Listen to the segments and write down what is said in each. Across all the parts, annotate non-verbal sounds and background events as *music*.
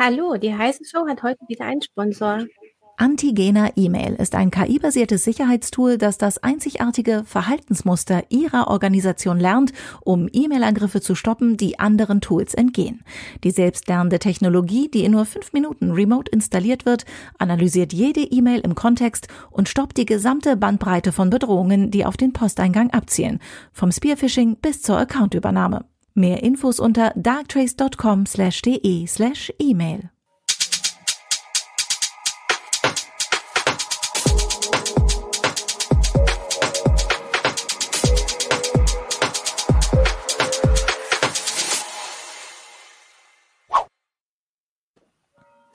Hallo, die heiße Show hat heute wieder einen Sponsor. Antigena E-Mail ist ein KI-basiertes Sicherheitstool, das das einzigartige Verhaltensmuster Ihrer Organisation lernt, um E-Mail-Angriffe zu stoppen, die anderen Tools entgehen. Die selbstlernende Technologie, die in nur fünf Minuten remote installiert wird, analysiert jede E-Mail im Kontext und stoppt die gesamte Bandbreite von Bedrohungen, die auf den Posteingang abzielen, vom Spearphishing bis zur Accountübernahme. Mehr Infos unter darktrace.com/de/email.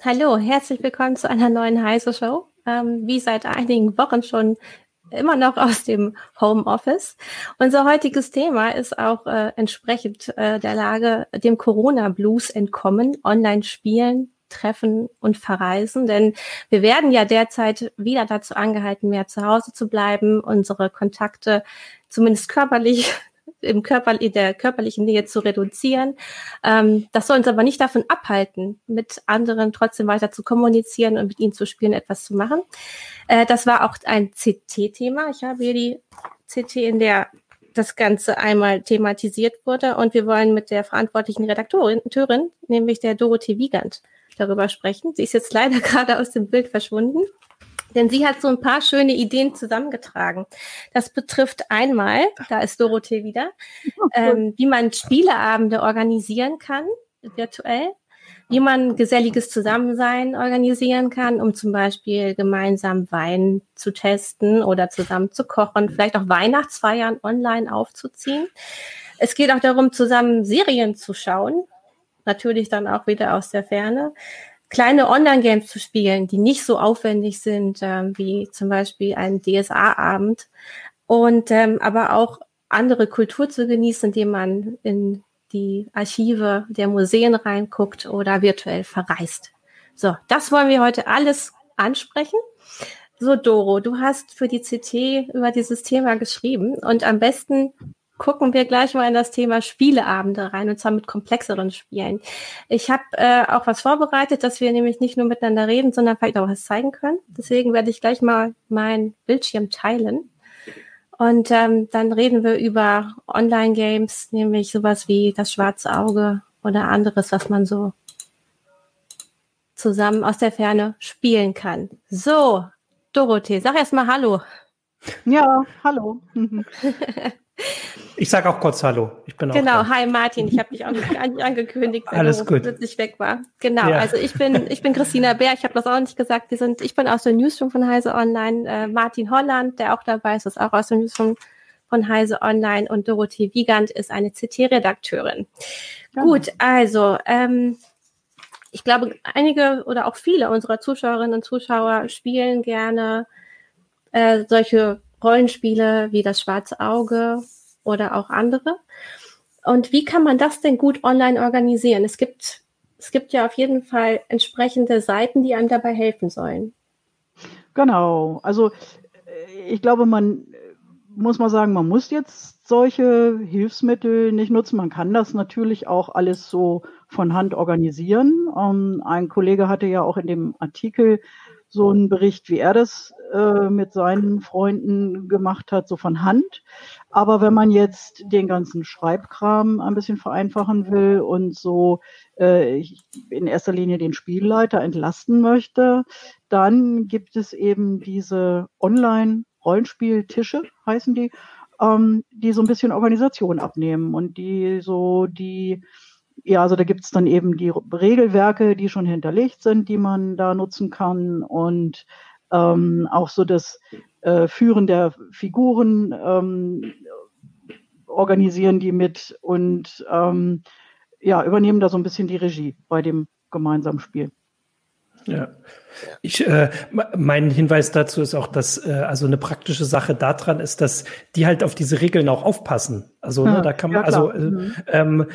Hallo, herzlich willkommen zu einer neuen Heise Show. Ähm, wie seit einigen Wochen schon immer noch aus dem Homeoffice. Unser heutiges Thema ist auch äh, entsprechend äh, der Lage dem Corona-Blues entkommen, online spielen, treffen und verreisen. Denn wir werden ja derzeit wieder dazu angehalten, mehr zu Hause zu bleiben, unsere Kontakte zumindest körperlich im Körper, in der körperlichen Nähe zu reduzieren. Ähm, das soll uns aber nicht davon abhalten, mit anderen trotzdem weiter zu kommunizieren und mit ihnen zu spielen, etwas zu machen. Äh, das war auch ein CT-Thema. Ich habe hier die CT, in der das Ganze einmal thematisiert wurde und wir wollen mit der verantwortlichen Redaktorin, nämlich der Dorothee Wiegand, darüber sprechen. Sie ist jetzt leider *laughs* gerade aus dem Bild verschwunden. Denn sie hat so ein paar schöne Ideen zusammengetragen. Das betrifft einmal, da ist Dorothee wieder, *laughs* ähm, wie man Spieleabende organisieren kann, virtuell, wie man geselliges Zusammensein organisieren kann, um zum Beispiel gemeinsam Wein zu testen oder zusammen zu kochen, vielleicht auch Weihnachtsfeiern online aufzuziehen. Es geht auch darum, zusammen Serien zu schauen, natürlich dann auch wieder aus der Ferne kleine Online-Games zu spielen, die nicht so aufwendig sind ähm, wie zum Beispiel ein DSA-Abend und ähm, aber auch andere Kultur zu genießen, indem man in die Archive der Museen reinguckt oder virtuell verreist. So, das wollen wir heute alles ansprechen. So, Doro, du hast für die CT über dieses Thema geschrieben und am besten gucken wir gleich mal in das Thema Spieleabende rein und zwar mit komplexeren Spielen. Ich habe äh, auch was vorbereitet, dass wir nämlich nicht nur miteinander reden, sondern vielleicht auch was zeigen können. Deswegen werde ich gleich mal meinen Bildschirm teilen. Und ähm, dann reden wir über Online-Games, nämlich sowas wie das schwarze Auge oder anderes, was man so zusammen aus der Ferne spielen kann. So, Dorothee, sag erst mal Hallo. Ja, hallo. *laughs* Ich sage auch kurz Hallo. Ich bin genau, auch hi Martin. Ich habe dich auch nicht angekündigt, wenn Alles du gut. plötzlich weg war. Genau, ja. also ich bin, ich bin Christina Bär. Ich habe das auch nicht gesagt. Wir sind, ich bin aus der Newsroom von Heise Online. Äh, Martin Holland, der auch dabei ist, ist auch aus der Newsroom von Heise Online. Und Dorothee Wiegand ist eine CT-Redakteurin. Ja. Gut, also ähm, ich glaube, einige oder auch viele unserer Zuschauerinnen und Zuschauer spielen gerne äh, solche Rollenspiele wie das Schwarze Auge oder auch andere. Und wie kann man das denn gut online organisieren? Es gibt, es gibt ja auf jeden Fall entsprechende Seiten, die einem dabei helfen sollen. Genau. Also ich glaube, man muss mal sagen, man muss jetzt solche Hilfsmittel nicht nutzen. Man kann das natürlich auch alles so von Hand organisieren. Ähm, ein Kollege hatte ja auch in dem Artikel so einen Bericht, wie er das äh, mit seinen Freunden gemacht hat, so von Hand. Aber wenn man jetzt den ganzen Schreibkram ein bisschen vereinfachen will und so äh, in erster Linie den Spielleiter entlasten möchte, dann gibt es eben diese Online-Rollenspieltische, heißen die, ähm, die so ein bisschen Organisation abnehmen und die so die ja, also da gibt's dann eben die Regelwerke, die schon hinterlegt sind, die man da nutzen kann und ähm, auch so das äh, Führen der Figuren ähm, organisieren die mit und ähm, ja, übernehmen da so ein bisschen die Regie bei dem gemeinsamen Spiel. Ja. Ich, äh, mein Hinweis dazu ist auch, dass äh, also eine praktische Sache daran ist, dass die halt auf diese Regeln auch aufpassen. Also ne, da kann man, ja, also äh, mhm. ähm,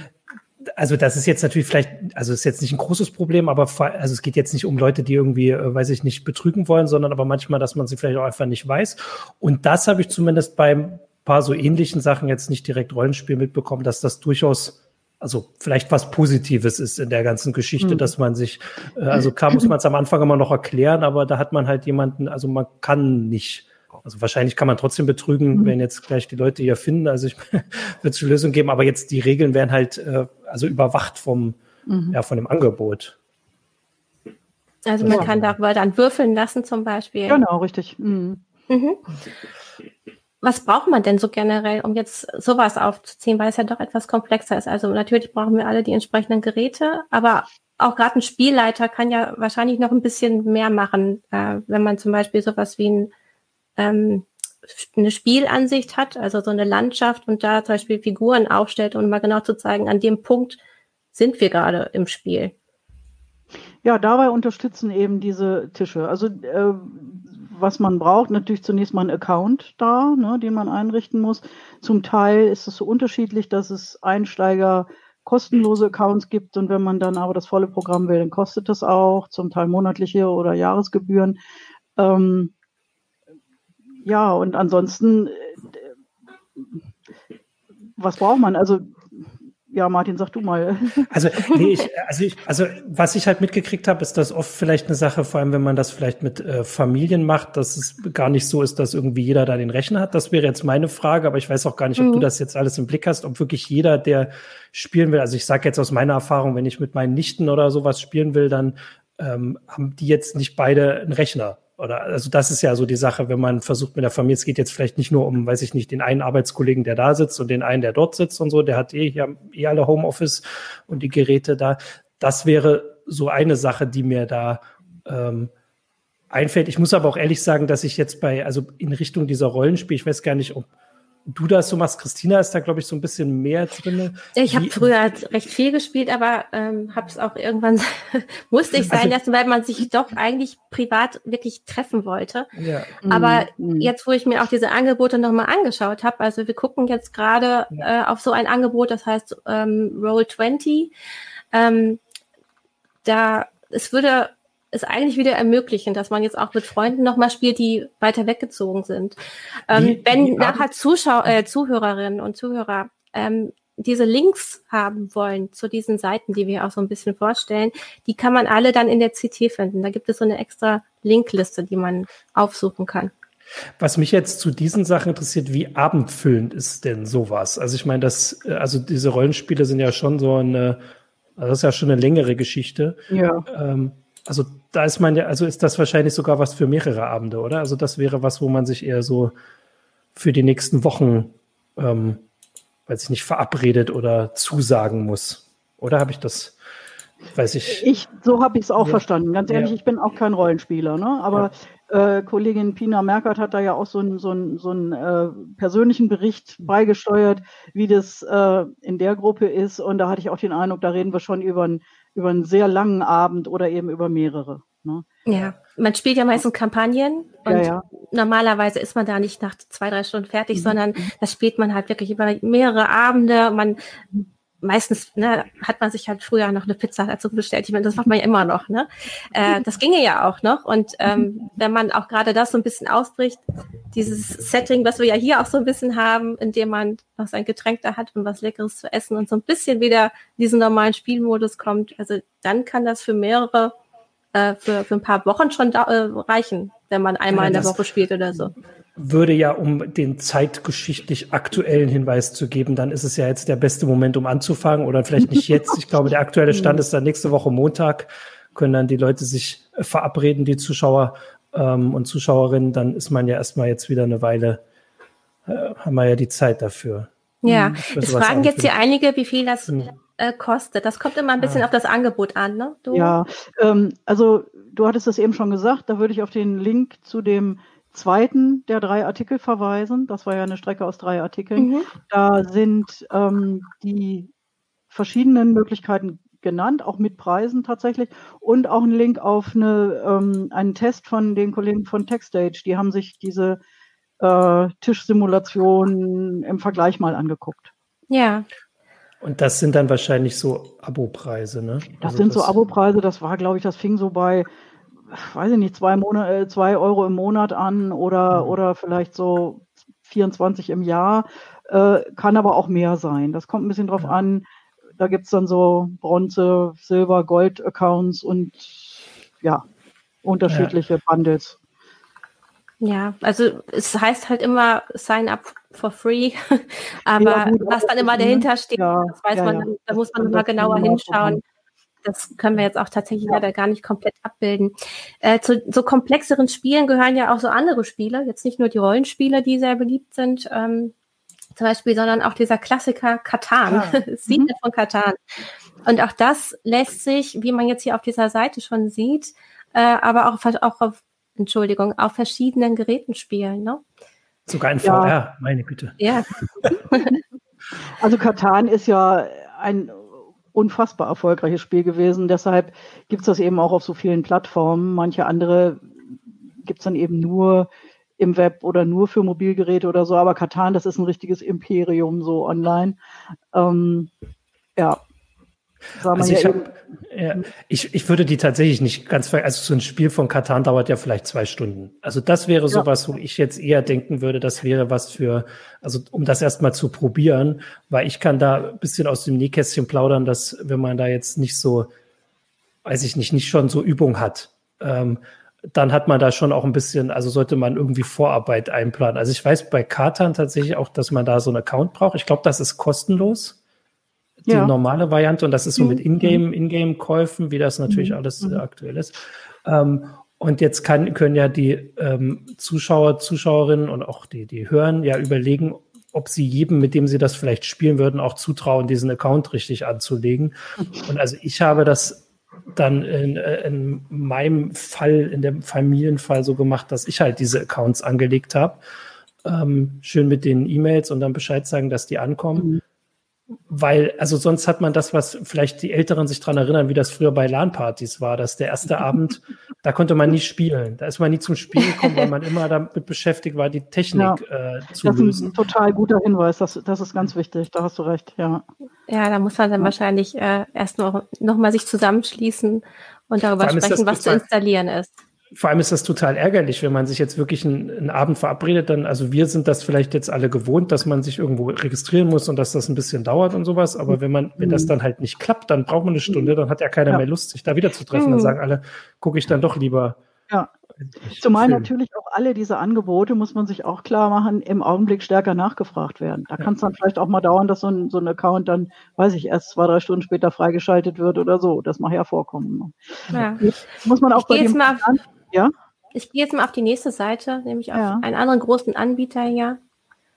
also das ist jetzt natürlich vielleicht, also ist jetzt nicht ein großes Problem, aber also es geht jetzt nicht um Leute, die irgendwie, äh, weiß ich nicht, betrügen wollen, sondern aber manchmal, dass man sie vielleicht auch einfach nicht weiß. Und das habe ich zumindest beim paar so ähnlichen Sachen jetzt nicht direkt Rollenspiel mitbekommen, dass das durchaus also vielleicht was Positives ist in der ganzen Geschichte, mhm. dass man sich, äh, also klar muss man es am Anfang immer noch erklären, aber da hat man halt jemanden, also man kann nicht, also wahrscheinlich kann man trotzdem betrügen, mhm. wenn jetzt gleich die Leute hier finden, also ich *laughs* würde es eine Lösung geben, aber jetzt die Regeln werden halt äh, also überwacht vom, mhm. ja, von dem Angebot. Also man ja. kann darüber dann würfeln lassen zum Beispiel. Genau, richtig. Mhm. Mhm. Was braucht man denn so generell, um jetzt sowas aufzuziehen, weil es ja doch etwas komplexer ist? Also natürlich brauchen wir alle die entsprechenden Geräte, aber auch gerade ein Spielleiter kann ja wahrscheinlich noch ein bisschen mehr machen, äh, wenn man zum Beispiel sowas wie ein, ähm, eine Spielansicht hat, also so eine Landschaft und da zum Beispiel Figuren aufstellt, um mal genau zu zeigen, an dem Punkt sind wir gerade im Spiel. Ja, dabei unterstützen eben diese Tische. Also äh, was man braucht, natürlich zunächst mal ein Account da, ne, den man einrichten muss. Zum Teil ist es so unterschiedlich, dass es Einsteiger kostenlose Accounts gibt und wenn man dann aber das volle Programm will, dann kostet das auch, zum Teil monatliche oder Jahresgebühren. Ähm, ja, und ansonsten, äh, was braucht man? Also ja, Martin, sag du mal. *laughs* Also, nee, ich, also, ich, also was ich halt mitgekriegt habe, ist das oft vielleicht eine Sache, vor allem wenn man das vielleicht mit äh, Familien macht, dass es gar nicht so ist, dass irgendwie jeder da den Rechner hat. Das wäre jetzt meine Frage, aber ich weiß auch gar nicht, ob mhm. du das jetzt alles im Blick hast, ob wirklich jeder, der spielen will, also ich sage jetzt aus meiner Erfahrung, wenn ich mit meinen Nichten oder sowas spielen will, dann ähm, haben die jetzt nicht beide einen Rechner. Oder also das ist ja so die Sache, wenn man versucht mit der Familie, es geht jetzt vielleicht nicht nur um, weiß ich nicht, den einen Arbeitskollegen, der da sitzt und den einen, der dort sitzt und so, der hat eh hier eh alle Homeoffice und die Geräte da. Das wäre so eine Sache, die mir da ähm, einfällt. Ich muss aber auch ehrlich sagen, dass ich jetzt bei, also in Richtung dieser Rollenspiel, ich weiß gar nicht, ob du das so machst. Christina ist da, glaube ich, so ein bisschen mehr drin. Ich habe früher halt recht viel gespielt, aber ähm, habe es auch irgendwann, *laughs* musste ich sein also, lassen, weil man sich doch eigentlich privat wirklich treffen wollte. Ja. Aber mhm. jetzt, wo ich mir auch diese Angebote nochmal angeschaut habe, also wir gucken jetzt gerade ja. äh, auf so ein Angebot, das heißt ähm, Roll20. Ähm, da es würde es eigentlich wieder ermöglichen, dass man jetzt auch mit Freunden nochmal spielt, die weiter weggezogen sind. Ähm, die, wenn die nachher Zuschau äh, Zuhörerinnen und Zuhörer ähm, diese Links haben wollen zu diesen Seiten, die wir auch so ein bisschen vorstellen, die kann man alle dann in der CT finden. Da gibt es so eine extra Linkliste, die man aufsuchen kann. Was mich jetzt zu diesen Sachen interessiert, wie abendfüllend ist denn sowas? Also ich meine, das, äh, also diese Rollenspiele sind ja schon so eine, also das ist ja schon eine längere Geschichte. Ja. Ähm, also da ist man ja, also ist das wahrscheinlich sogar was für mehrere Abende, oder? Also das wäre was, wo man sich eher so für die nächsten Wochen, ähm, weiß ich nicht, verabredet oder zusagen muss. Oder habe ich das? Weiß ich. Ich so habe ich es auch ja. verstanden. Ganz ehrlich, ja. ich bin auch kein Rollenspieler, ne? Aber ja. äh, Kollegin Pina Merkert hat da ja auch so einen so einen, so einen äh, persönlichen Bericht beigesteuert, wie das äh, in der Gruppe ist. Und da hatte ich auch den Eindruck, da reden wir schon über ein über einen sehr langen Abend oder eben über mehrere. Ne? Ja, man spielt ja meistens Kampagnen und ja, ja. normalerweise ist man da nicht nach zwei, drei Stunden fertig, mhm. sondern das spielt man halt wirklich über mehrere Abende. Man meistens ne, hat man sich halt früher noch eine Pizza dazu bestellt. Ich meine, das macht man ja immer noch. Ne? Äh, das ginge ja auch noch. Und ähm, wenn man auch gerade das so ein bisschen ausbricht, dieses Setting, was wir ja hier auch so ein bisschen haben, in dem man noch sein Getränk da hat und was Leckeres zu essen und so ein bisschen wieder in diesen normalen Spielmodus kommt, also dann kann das für mehrere, äh, für, für ein paar Wochen schon da, äh, reichen, wenn man einmal ja, in der Woche spielt oder so würde ja, um den zeitgeschichtlich aktuellen Hinweis zu geben, dann ist es ja jetzt der beste Moment, um anzufangen oder vielleicht nicht jetzt. Ich glaube, der aktuelle Stand ist dann nächste Woche Montag, können dann die Leute sich verabreden, die Zuschauer ähm, und Zuschauerinnen. Dann ist man ja erstmal jetzt wieder eine Weile, äh, haben wir ja die Zeit dafür. Ja, es fragen jetzt hier einige, wie viel das äh, kostet. Das kommt immer ein bisschen ah. auf das Angebot an, ne? Du? Ja, ähm, also du hattest es eben schon gesagt, da würde ich auf den Link zu dem zweiten der drei Artikel verweisen. Das war ja eine Strecke aus drei Artikeln. Mhm. Da sind ähm, die verschiedenen Möglichkeiten genannt, auch mit Preisen tatsächlich und auch ein Link auf eine, ähm, einen Test von den Kollegen von TechStage. Die haben sich diese äh, Tischsimulation im Vergleich mal angeguckt. Ja. Und das sind dann wahrscheinlich so Abopreise, ne? Das also sind das so Abopreise, das war, glaube ich, das fing so bei weiß ich nicht, zwei, Monate, äh, zwei Euro im Monat an oder, mhm. oder vielleicht so 24 im Jahr, äh, kann aber auch mehr sein. Das kommt ein bisschen drauf ja. an. Da gibt es dann so Bronze, Silber, Gold-Accounts und ja, unterschiedliche ja. Bundles. Ja, also es heißt halt immer sign up for free, *laughs* aber ja, gut, was dann immer dahinter steht, ja, das weiß man, da muss man immer genauer hinschauen. Das können wir jetzt auch tatsächlich leider gar nicht komplett abbilden. Äh, zu so komplexeren Spielen gehören ja auch so andere Spiele, jetzt nicht nur die Rollenspiele, die sehr beliebt sind, ähm, zum Beispiel, sondern auch dieser Klassiker Katan, ah. *laughs* Siedler mhm. von Katan. Und auch das lässt sich, wie man jetzt hier auf dieser Seite schon sieht, äh, aber auch, auch auf, Entschuldigung, auf verschiedenen Geräten spielen. Ne? Sogar in VR, ja. meine Güte. Ja. *laughs* *laughs* also Katan ist ja ein unfassbar erfolgreiches Spiel gewesen. Deshalb gibt es das eben auch auf so vielen Plattformen. Manche andere gibt es dann eben nur im Web oder nur für Mobilgeräte oder so. Aber Katan, das ist ein richtiges Imperium so online. Ähm, ja. Also ich, hab, ja, ich, ich würde die tatsächlich nicht ganz, also so ein Spiel von Katan dauert ja vielleicht zwei Stunden. Also das wäre ja. sowas, wo ich jetzt eher denken würde, das wäre was für, also um das erstmal zu probieren, weil ich kann da ein bisschen aus dem Nähkästchen plaudern, dass wenn man da jetzt nicht so, weiß ich nicht, nicht schon so Übung hat, ähm, dann hat man da schon auch ein bisschen, also sollte man irgendwie Vorarbeit einplanen. Also ich weiß bei Katan tatsächlich auch, dass man da so einen Account braucht. Ich glaube, das ist kostenlos. Die ja. normale Variante und das ist so mit mhm. Ingame, Ingame-Käufen, wie das natürlich mhm. alles äh, aktuell ist. Ähm, und jetzt kann, können ja die ähm, Zuschauer, Zuschauerinnen und auch die, die hören ja überlegen, ob sie jedem, mit dem sie das vielleicht spielen würden, auch zutrauen, diesen Account richtig anzulegen. Und also ich habe das dann in, äh, in meinem Fall, in dem Familienfall so gemacht, dass ich halt diese Accounts angelegt habe. Ähm, schön mit den E-Mails und dann Bescheid sagen, dass die ankommen. Mhm. Weil, also sonst hat man das, was vielleicht die Älteren sich dran erinnern, wie das früher bei LAN-Partys war, dass der erste *laughs* Abend, da konnte man nie spielen. Da ist man nie zum Spielen gekommen, weil man immer damit beschäftigt war, die Technik ja, äh, zu das lösen. Das ist ein total guter Hinweis, das, das ist ganz wichtig, da hast du recht, ja. Ja, da muss man dann ja. wahrscheinlich äh, erst noch, noch mal sich zusammenschließen und darüber sprechen, was zu installieren ist vor allem ist das total ärgerlich, wenn man sich jetzt wirklich einen, einen, Abend verabredet, dann, also wir sind das vielleicht jetzt alle gewohnt, dass man sich irgendwo registrieren muss und dass das ein bisschen dauert und sowas. Aber wenn man, wenn das mhm. dann halt nicht klappt, dann braucht man eine Stunde, dann hat ja keiner ja. mehr Lust, sich da wieder zu treffen. Dann mhm. sagen alle, gucke ich dann doch lieber. Ja. Zumal Film. natürlich auch alle diese Angebote, muss man sich auch klar machen, im Augenblick stärker nachgefragt werden. Da ja. kann es dann vielleicht auch mal dauern, dass so ein, so ein Account dann, weiß ich, erst zwei, drei Stunden später freigeschaltet wird oder so. Das mag ja vorkommen. Ja. Muss man auch ich bei dem ja. Ich gehe jetzt mal auf die nächste Seite, nämlich auf ja. einen anderen großen Anbieter hier.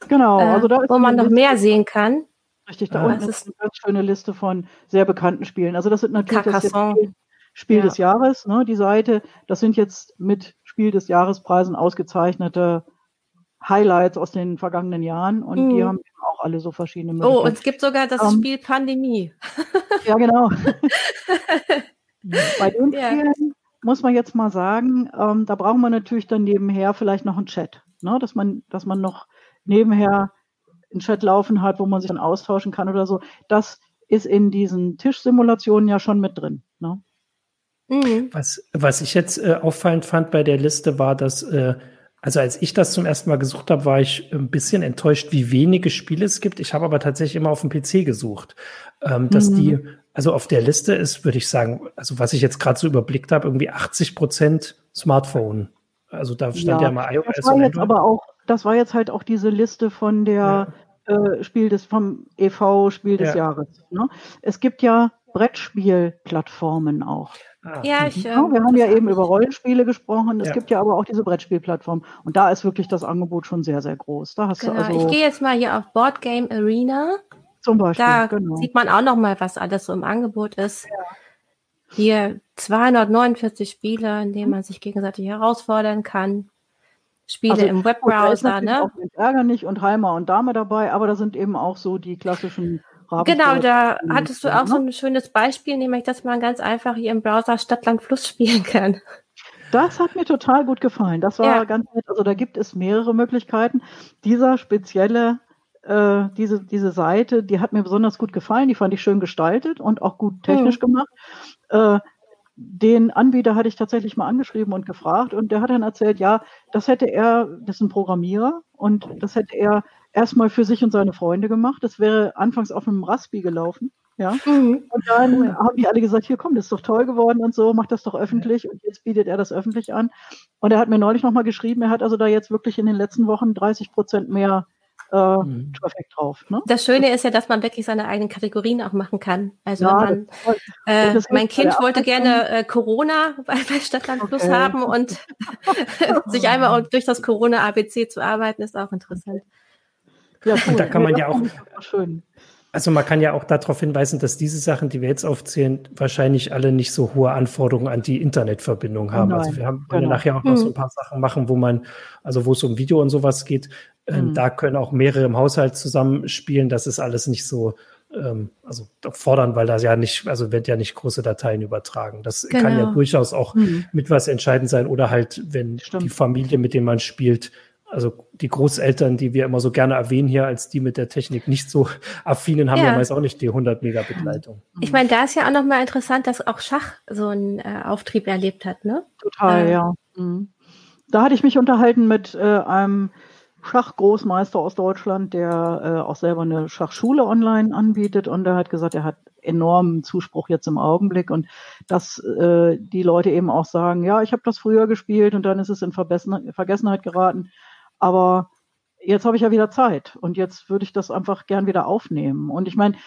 Genau, äh, also da ist wo man noch mehr sehen kann. Richtig, da unten ist eine ganz schöne Liste von sehr bekannten Spielen. Also das sind natürlich das Spiel, ja. des Jahres, ne, die Seite. Das sind jetzt mit Spiel des Jahrespreisen ausgezeichnete Highlights aus den vergangenen Jahren und mhm. die haben auch alle so verschiedene Möglichkeiten. Oh, und es gibt sogar das um, ähm, Spiel Pandemie. ja, genau. *laughs* Bei den ja. Spielen muss man jetzt mal sagen, ähm, da braucht man natürlich dann nebenher vielleicht noch einen Chat, ne? dass, man, dass man noch nebenher einen Chat laufen hat, wo man sich dann austauschen kann oder so. Das ist in diesen Tischsimulationen ja schon mit drin. Ne? Mhm. Was, was ich jetzt äh, auffallend fand bei der Liste war, dass, äh, also als ich das zum ersten Mal gesucht habe, war ich ein bisschen enttäuscht, wie wenige Spiele es gibt. Ich habe aber tatsächlich immer auf dem PC gesucht, ähm, dass mhm. die also auf der Liste ist, würde ich sagen, also was ich jetzt gerade so überblickt habe, irgendwie 80 Prozent Smartphone. Also da stand ja, ja mal iOS. Das war jetzt aber auch, das war jetzt halt auch diese Liste von der ja. äh, Spiel des vom EV Spiel des ja. Jahres. Ne? Es gibt ja Brettspielplattformen auch. Ah. Ja, ich, äh, wir haben ja eben über Rollenspiele gesprochen. Es ja. gibt ja aber auch diese Brettspielplattformen. Und da ist wirklich das Angebot schon sehr, sehr groß. Da hast genau. du also ich gehe jetzt mal hier auf Board Game Arena. Zum Beispiel, da genau. sieht man auch noch mal, was alles so im Angebot ist. Ja. Hier 249 Spiele, in denen man sich gegenseitig herausfordern kann. Spiele also, im Webbrowser, ne? Auch Ärger nicht und Heimer und Dame dabei, aber da sind eben auch so die klassischen Genau, da hattest du auch so ne? ein schönes Beispiel, nämlich, dass man ganz einfach hier im Browser Stadtland Fluss spielen kann. Das hat mir total gut gefallen. Das war ja. ganz nett. Also da gibt es mehrere Möglichkeiten. Dieser spezielle äh, diese, diese Seite, die hat mir besonders gut gefallen, die fand ich schön gestaltet und auch gut technisch mhm. gemacht. Äh, den Anbieter hatte ich tatsächlich mal angeschrieben und gefragt und der hat dann erzählt, ja, das hätte er, das ist ein Programmierer und das hätte er erstmal für sich und seine Freunde gemacht. Das wäre anfangs auf einem Raspi gelaufen. Ja. Mhm. Und dann haben die alle gesagt, hier komm, das ist doch toll geworden und so, mach das doch öffentlich. Und jetzt bietet er das öffentlich an. Und er hat mir neulich nochmal geschrieben, er hat also da jetzt wirklich in den letzten Wochen 30 Prozent mehr äh, mhm. Traffic drauf. Ne? Das Schöne ist ja, dass man wirklich seine eigenen Kategorien auch machen kann. Also ja, man, äh, mein Kind wollte gerne äh, Corona bei, bei Stadtland Plus okay. haben und *laughs* sich einmal durch das Corona-ABC zu arbeiten, ist auch interessant. Ja, cool. Und da kann man ja auch. Schön. Also man kann ja auch darauf hinweisen, dass diese Sachen, die wir jetzt aufzählen, wahrscheinlich alle nicht so hohe Anforderungen an die Internetverbindung haben. Also Nein, also wir haben genau. nachher auch noch so ein mhm. paar Sachen machen, wo man, also wo es um Video und sowas geht, mhm. da können auch mehrere im Haushalt zusammenspielen. Das ist alles nicht so, ähm, also fordern, weil da ja nicht, also wird ja nicht große Dateien übertragen. Das genau. kann ja genau. durchaus auch mhm. mit was entscheidend sein oder halt, wenn Stimmt. die Familie, mit der man spielt, also die Großeltern, die wir immer so gerne erwähnen hier, als die mit der Technik nicht so affinen, haben ja, ja meist auch nicht die 100 Megabit Leitung. Ich meine, da ist ja auch nochmal interessant, dass auch Schach so einen äh, Auftrieb erlebt hat, ne? Total, äh, ja. Mhm. Da hatte ich mich unterhalten mit äh, einem Schachgroßmeister aus Deutschland, der äh, auch selber eine Schachschule online anbietet und er hat gesagt, er hat enormen Zuspruch jetzt im Augenblick und dass äh, die Leute eben auch sagen, ja, ich habe das früher gespielt und dann ist es in Vergessenheit geraten aber jetzt habe ich ja wieder Zeit und jetzt würde ich das einfach gern wieder aufnehmen. Und ich meine,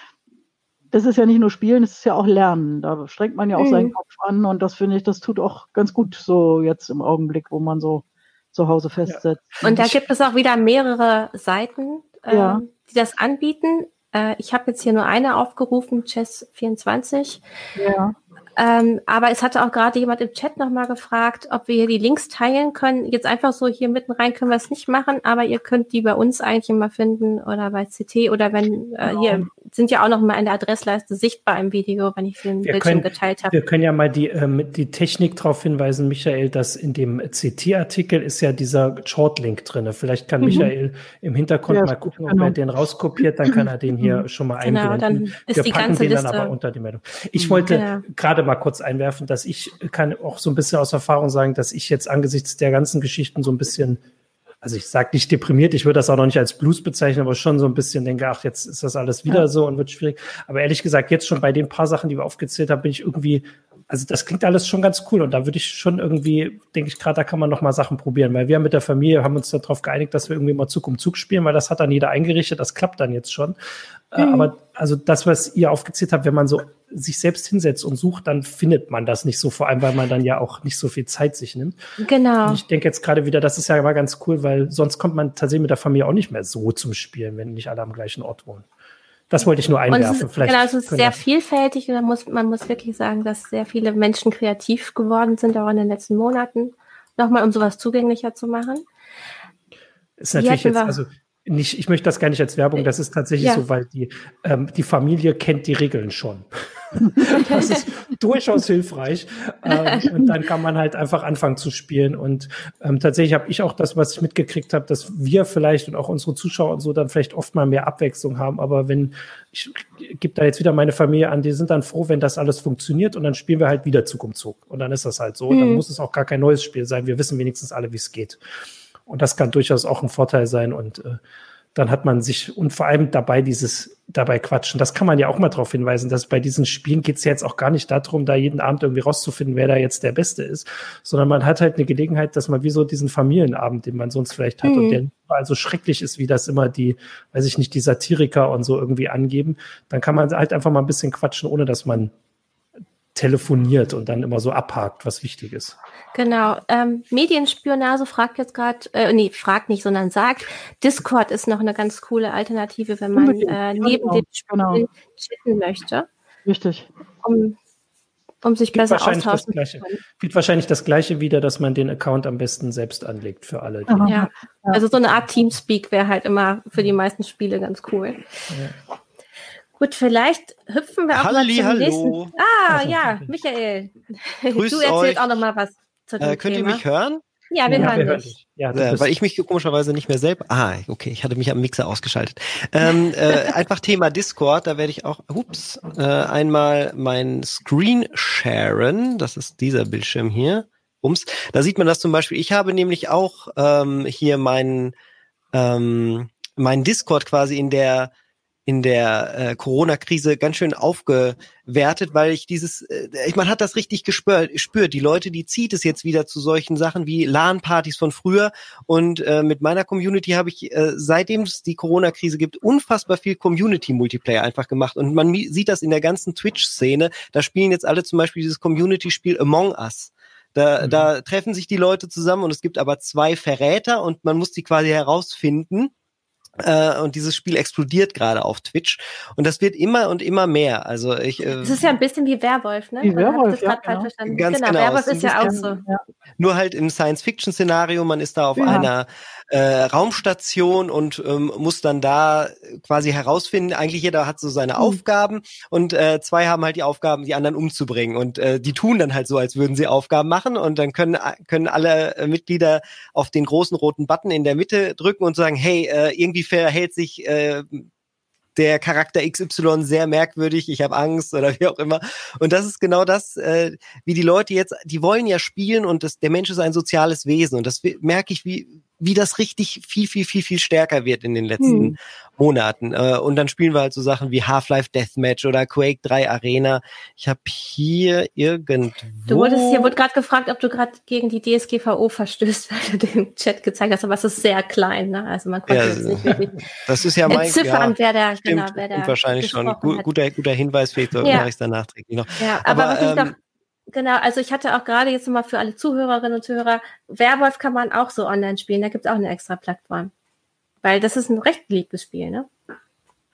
das ist ja nicht nur Spielen, es ist ja auch Lernen. Da strengt man ja auch mhm. seinen Kopf an und das finde ich, das tut auch ganz gut so jetzt im Augenblick, wo man so zu Hause festsetzt. Ja. Und da gibt es auch wieder mehrere Seiten, äh, ja. die das anbieten. Äh, ich habe jetzt hier nur eine aufgerufen, Chess24. Ja. Ähm, aber es hatte auch gerade jemand im Chat nochmal gefragt, ob wir hier die Links teilen können. Jetzt einfach so hier mitten rein können wir es nicht machen, aber ihr könnt die bei uns eigentlich immer finden oder bei CT oder wenn äh, genau. hier sind ja auch noch mal in der Adressleiste sichtbar im Video, wenn ich den wir Bildschirm können, geteilt habe. Wir können ja mal die, ähm, die Technik darauf hinweisen, Michael, dass in dem CT-Artikel ist ja dieser Shortlink drin. Vielleicht kann mhm. Michael im Hintergrund ja, mal gucken, ob genau. er den rauskopiert, dann kann er den hier mhm. *laughs* schon mal genau, einblenden. Dann ist wir die packen ganze den Liste. dann aber unter die Meldung. Ich wollte ja. gerade mal kurz einwerfen, dass ich kann auch so ein bisschen aus Erfahrung sagen, dass ich jetzt angesichts der ganzen Geschichten so ein bisschen also ich sage nicht deprimiert, ich würde das auch noch nicht als Blues bezeichnen, aber schon so ein bisschen denke, ach, jetzt ist das alles wieder so und wird schwierig. Aber ehrlich gesagt, jetzt schon bei den paar Sachen, die wir aufgezählt haben, bin ich irgendwie, also das klingt alles schon ganz cool und da würde ich schon irgendwie, denke ich gerade, da kann man noch mal Sachen probieren, weil wir mit der Familie haben uns darauf geeinigt, dass wir irgendwie mal Zug um Zug spielen, weil das hat dann jeder eingerichtet, das klappt dann jetzt schon. Äh, mhm. Aber also das, was ihr aufgezählt habt, wenn man so sich selbst hinsetzt und sucht, dann findet man das nicht so, vor allem, weil man dann ja auch nicht so viel Zeit sich nimmt. Genau. Und ich denke jetzt gerade wieder, das ist ja immer ganz cool, weil sonst kommt man tatsächlich mit der Familie auch nicht mehr so zum Spielen, wenn nicht alle am gleichen Ort wohnen. Das wollte ich nur einwerfen. Ist, genau, es ist sehr vielfältig und man muss, man muss wirklich sagen, dass sehr viele Menschen kreativ geworden sind, auch in den letzten Monaten, nochmal um sowas zugänglicher zu machen. Ist natürlich jetzt, also nicht, ich möchte das gar nicht als Werbung, das ist tatsächlich ja. so, weil die, ähm, die Familie kennt die Regeln schon. *laughs* das ist durchaus hilfreich. Ähm, und dann kann man halt einfach anfangen zu spielen. Und ähm, tatsächlich habe ich auch das, was ich mitgekriegt habe, dass wir vielleicht und auch unsere Zuschauer und so dann vielleicht oft mal mehr Abwechslung haben. Aber wenn, ich gebe da jetzt wieder meine Familie an, die sind dann froh, wenn das alles funktioniert und dann spielen wir halt wieder Zug um Zug. Und dann ist das halt so. Mhm. Dann muss es auch gar kein neues Spiel sein. Wir wissen wenigstens alle, wie es geht. Und das kann durchaus auch ein Vorteil sein. Und äh, dann hat man sich und vor allem dabei dieses dabei quatschen. Das kann man ja auch mal darauf hinweisen, dass bei diesen Spielen geht es ja jetzt auch gar nicht darum, da jeden Abend irgendwie rauszufinden, wer da jetzt der Beste ist, sondern man hat halt eine Gelegenheit, dass man wie so diesen Familienabend, den man sonst vielleicht hat mhm. und der also schrecklich ist, wie das immer die, weiß ich nicht, die Satiriker und so irgendwie angeben, dann kann man halt einfach mal ein bisschen quatschen, ohne dass man telefoniert und dann immer so abhakt, was wichtig ist. Genau. Ähm, Medienspionage fragt jetzt gerade, äh, nee, fragt nicht, sondern sagt, Discord ist noch eine ganz coole Alternative, wenn man äh, neben genau. dem Spiel genau. chatten möchte. Richtig. Um, um sich besser austauschen zu können. Gilt wahrscheinlich das Gleiche wieder, dass man den Account am besten selbst anlegt für alle. Ja. ja. also so eine Art Teamspeak wäre halt immer für die meisten Spiele ganz cool. Ja. Gut, vielleicht hüpfen wir auch Halli, mal zum hallo. nächsten. Ah, *laughs* ja, Michael. Grüß du erzählst euch. auch noch mal was zu dem äh, Könnt Thema. ihr mich hören? Ja, wir ja, hören dich. Ja, äh, weil ich mich komischerweise nicht mehr selber. Ah, okay, ich hatte mich am Mixer ausgeschaltet. Ähm, *laughs* äh, einfach Thema Discord, da werde ich auch, ups, äh, einmal mein Screen sharen. Das ist dieser Bildschirm hier. Ums. Da sieht man das zum Beispiel. Ich habe nämlich auch ähm, hier meinen ähm, mein Discord quasi in der in der äh, Corona-Krise ganz schön aufgewertet, weil ich dieses, äh, ich, man hat das richtig gespürt, spürt. Die Leute, die zieht es jetzt wieder zu solchen Sachen wie LAN-Partys von früher. Und äh, mit meiner Community habe ich, äh, seitdem es die Corona-Krise gibt, unfassbar viel Community-Multiplayer einfach gemacht. Und man sieht das in der ganzen Twitch-Szene. Da spielen jetzt alle zum Beispiel dieses Community-Spiel Among Us. Da, mhm. da treffen sich die Leute zusammen und es gibt aber zwei Verräter und man muss die quasi herausfinden äh, und dieses Spiel explodiert gerade auf Twitch. Und das wird immer und immer mehr. Also ich. Äh, das ist ja ein bisschen wie Werwolf, ne? Wie Werwolf, ja, genau. verstanden. Ganz genau. genau. Werwolf ist ja auch so. Ja. Nur halt im Science-Fiction-Szenario. Man ist da auf ja. einer äh, Raumstation und ähm, muss dann da quasi herausfinden. Eigentlich jeder hat so seine mhm. Aufgaben und äh, zwei haben halt die Aufgaben, die anderen umzubringen. Und äh, die tun dann halt so, als würden sie Aufgaben machen. Und dann können können alle äh, Mitglieder auf den großen roten Button in der Mitte drücken und sagen, hey, äh, irgendwie verhält sich äh, der Charakter XY sehr merkwürdig, ich habe Angst oder wie auch immer. Und das ist genau das, äh, wie die Leute jetzt, die wollen ja spielen und das, der Mensch ist ein soziales Wesen. Und das merke ich, wie, wie das richtig viel, viel, viel, viel stärker wird in den letzten hm. Monaten. Äh, und dann spielen wir halt so Sachen wie Half-Life Deathmatch oder Quake 3 Arena. Ich habe hier irgendwo... Du wurdest, hier wurde gerade gefragt, ob du gerade gegen die DSGVO verstößt, *laughs* weil du den Chat gezeigt hast, aber es ist sehr klein. Ne? Also man konnte ja, jetzt nicht wirklich *laughs* das ist ja mein, entziffern, ja, wer der, genau, wer der wahrscheinlich schon. Guter, guter Hinweis, vielleicht ja. mache ich es dann nachträglich noch. Ja, aber, aber was ähm, ich noch Genau, also ich hatte auch gerade jetzt nochmal für alle Zuhörerinnen und Zuhörer, Werwolf kann man auch so online spielen, da gibt es auch eine extra Plattform. Weil das ist ein recht beliebtes Spiel, ne?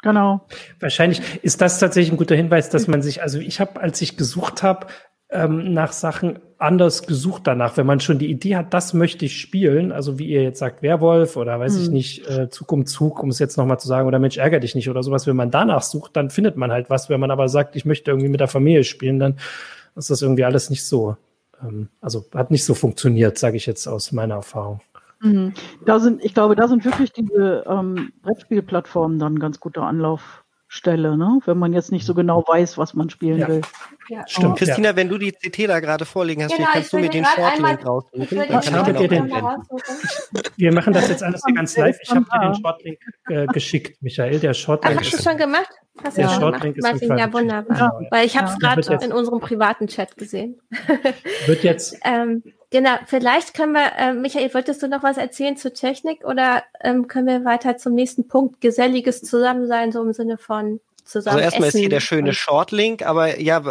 Genau. Wahrscheinlich ist das tatsächlich ein guter Hinweis, dass man sich, also ich habe, als ich gesucht habe, ähm, nach Sachen anders gesucht danach. Wenn man schon die Idee hat, das möchte ich spielen, also wie ihr jetzt sagt, Werwolf oder weiß hm. ich nicht, äh, Zug um Zug, um es jetzt nochmal zu sagen, oder Mensch, ärger dich nicht oder sowas, wenn man danach sucht, dann findet man halt was. Wenn man aber sagt, ich möchte irgendwie mit der Familie spielen, dann ist das irgendwie alles nicht so. Ähm, also hat nicht so funktioniert, sage ich jetzt aus meiner Erfahrung. Mhm. Da sind, ich glaube, da sind wirklich diese ähm, Brettspielplattformen dann ganz gute Anlaufstelle, ne? wenn man jetzt nicht so genau weiß, was man spielen ja. will. Ja. Stimmt. Christina, ja. wenn du die CT da gerade vorliegen hast, genau, kannst du mir den Shortlink raussuchen. Ich habe dir den, wir machen das jetzt alles hier ganz live. Ich habe dir den Shortlink äh, geschickt, Michael. Der Shortlink. Ach, hast du schon gemacht? Hast der Shortlink ist Martin, ja, wunderbar. Ja. Weil ich habe es ja. gerade in unserem privaten Chat gesehen. *laughs* Wird jetzt. *laughs* ähm, genau, vielleicht können wir, äh, Michael, wolltest du noch was erzählen zur Technik oder ähm, können wir weiter zum nächsten Punkt? Geselliges Zusammensein, so im Sinne von zusammen. Also erstmal ist hier der schöne Shortlink, aber ja,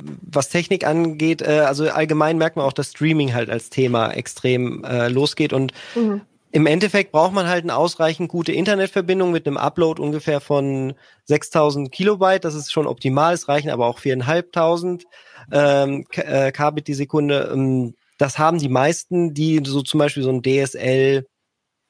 was Technik angeht, äh, also allgemein merkt man auch, dass Streaming halt als Thema extrem äh, losgeht und mhm. Im Endeffekt braucht man halt eine ausreichend gute Internetverbindung mit einem Upload ungefähr von 6000 Kilobyte. Das ist schon optimal. Es reichen aber auch 4500 ähm, äh, Kbit die Sekunde. Ähm, das haben die meisten, die so zum Beispiel so ein DSL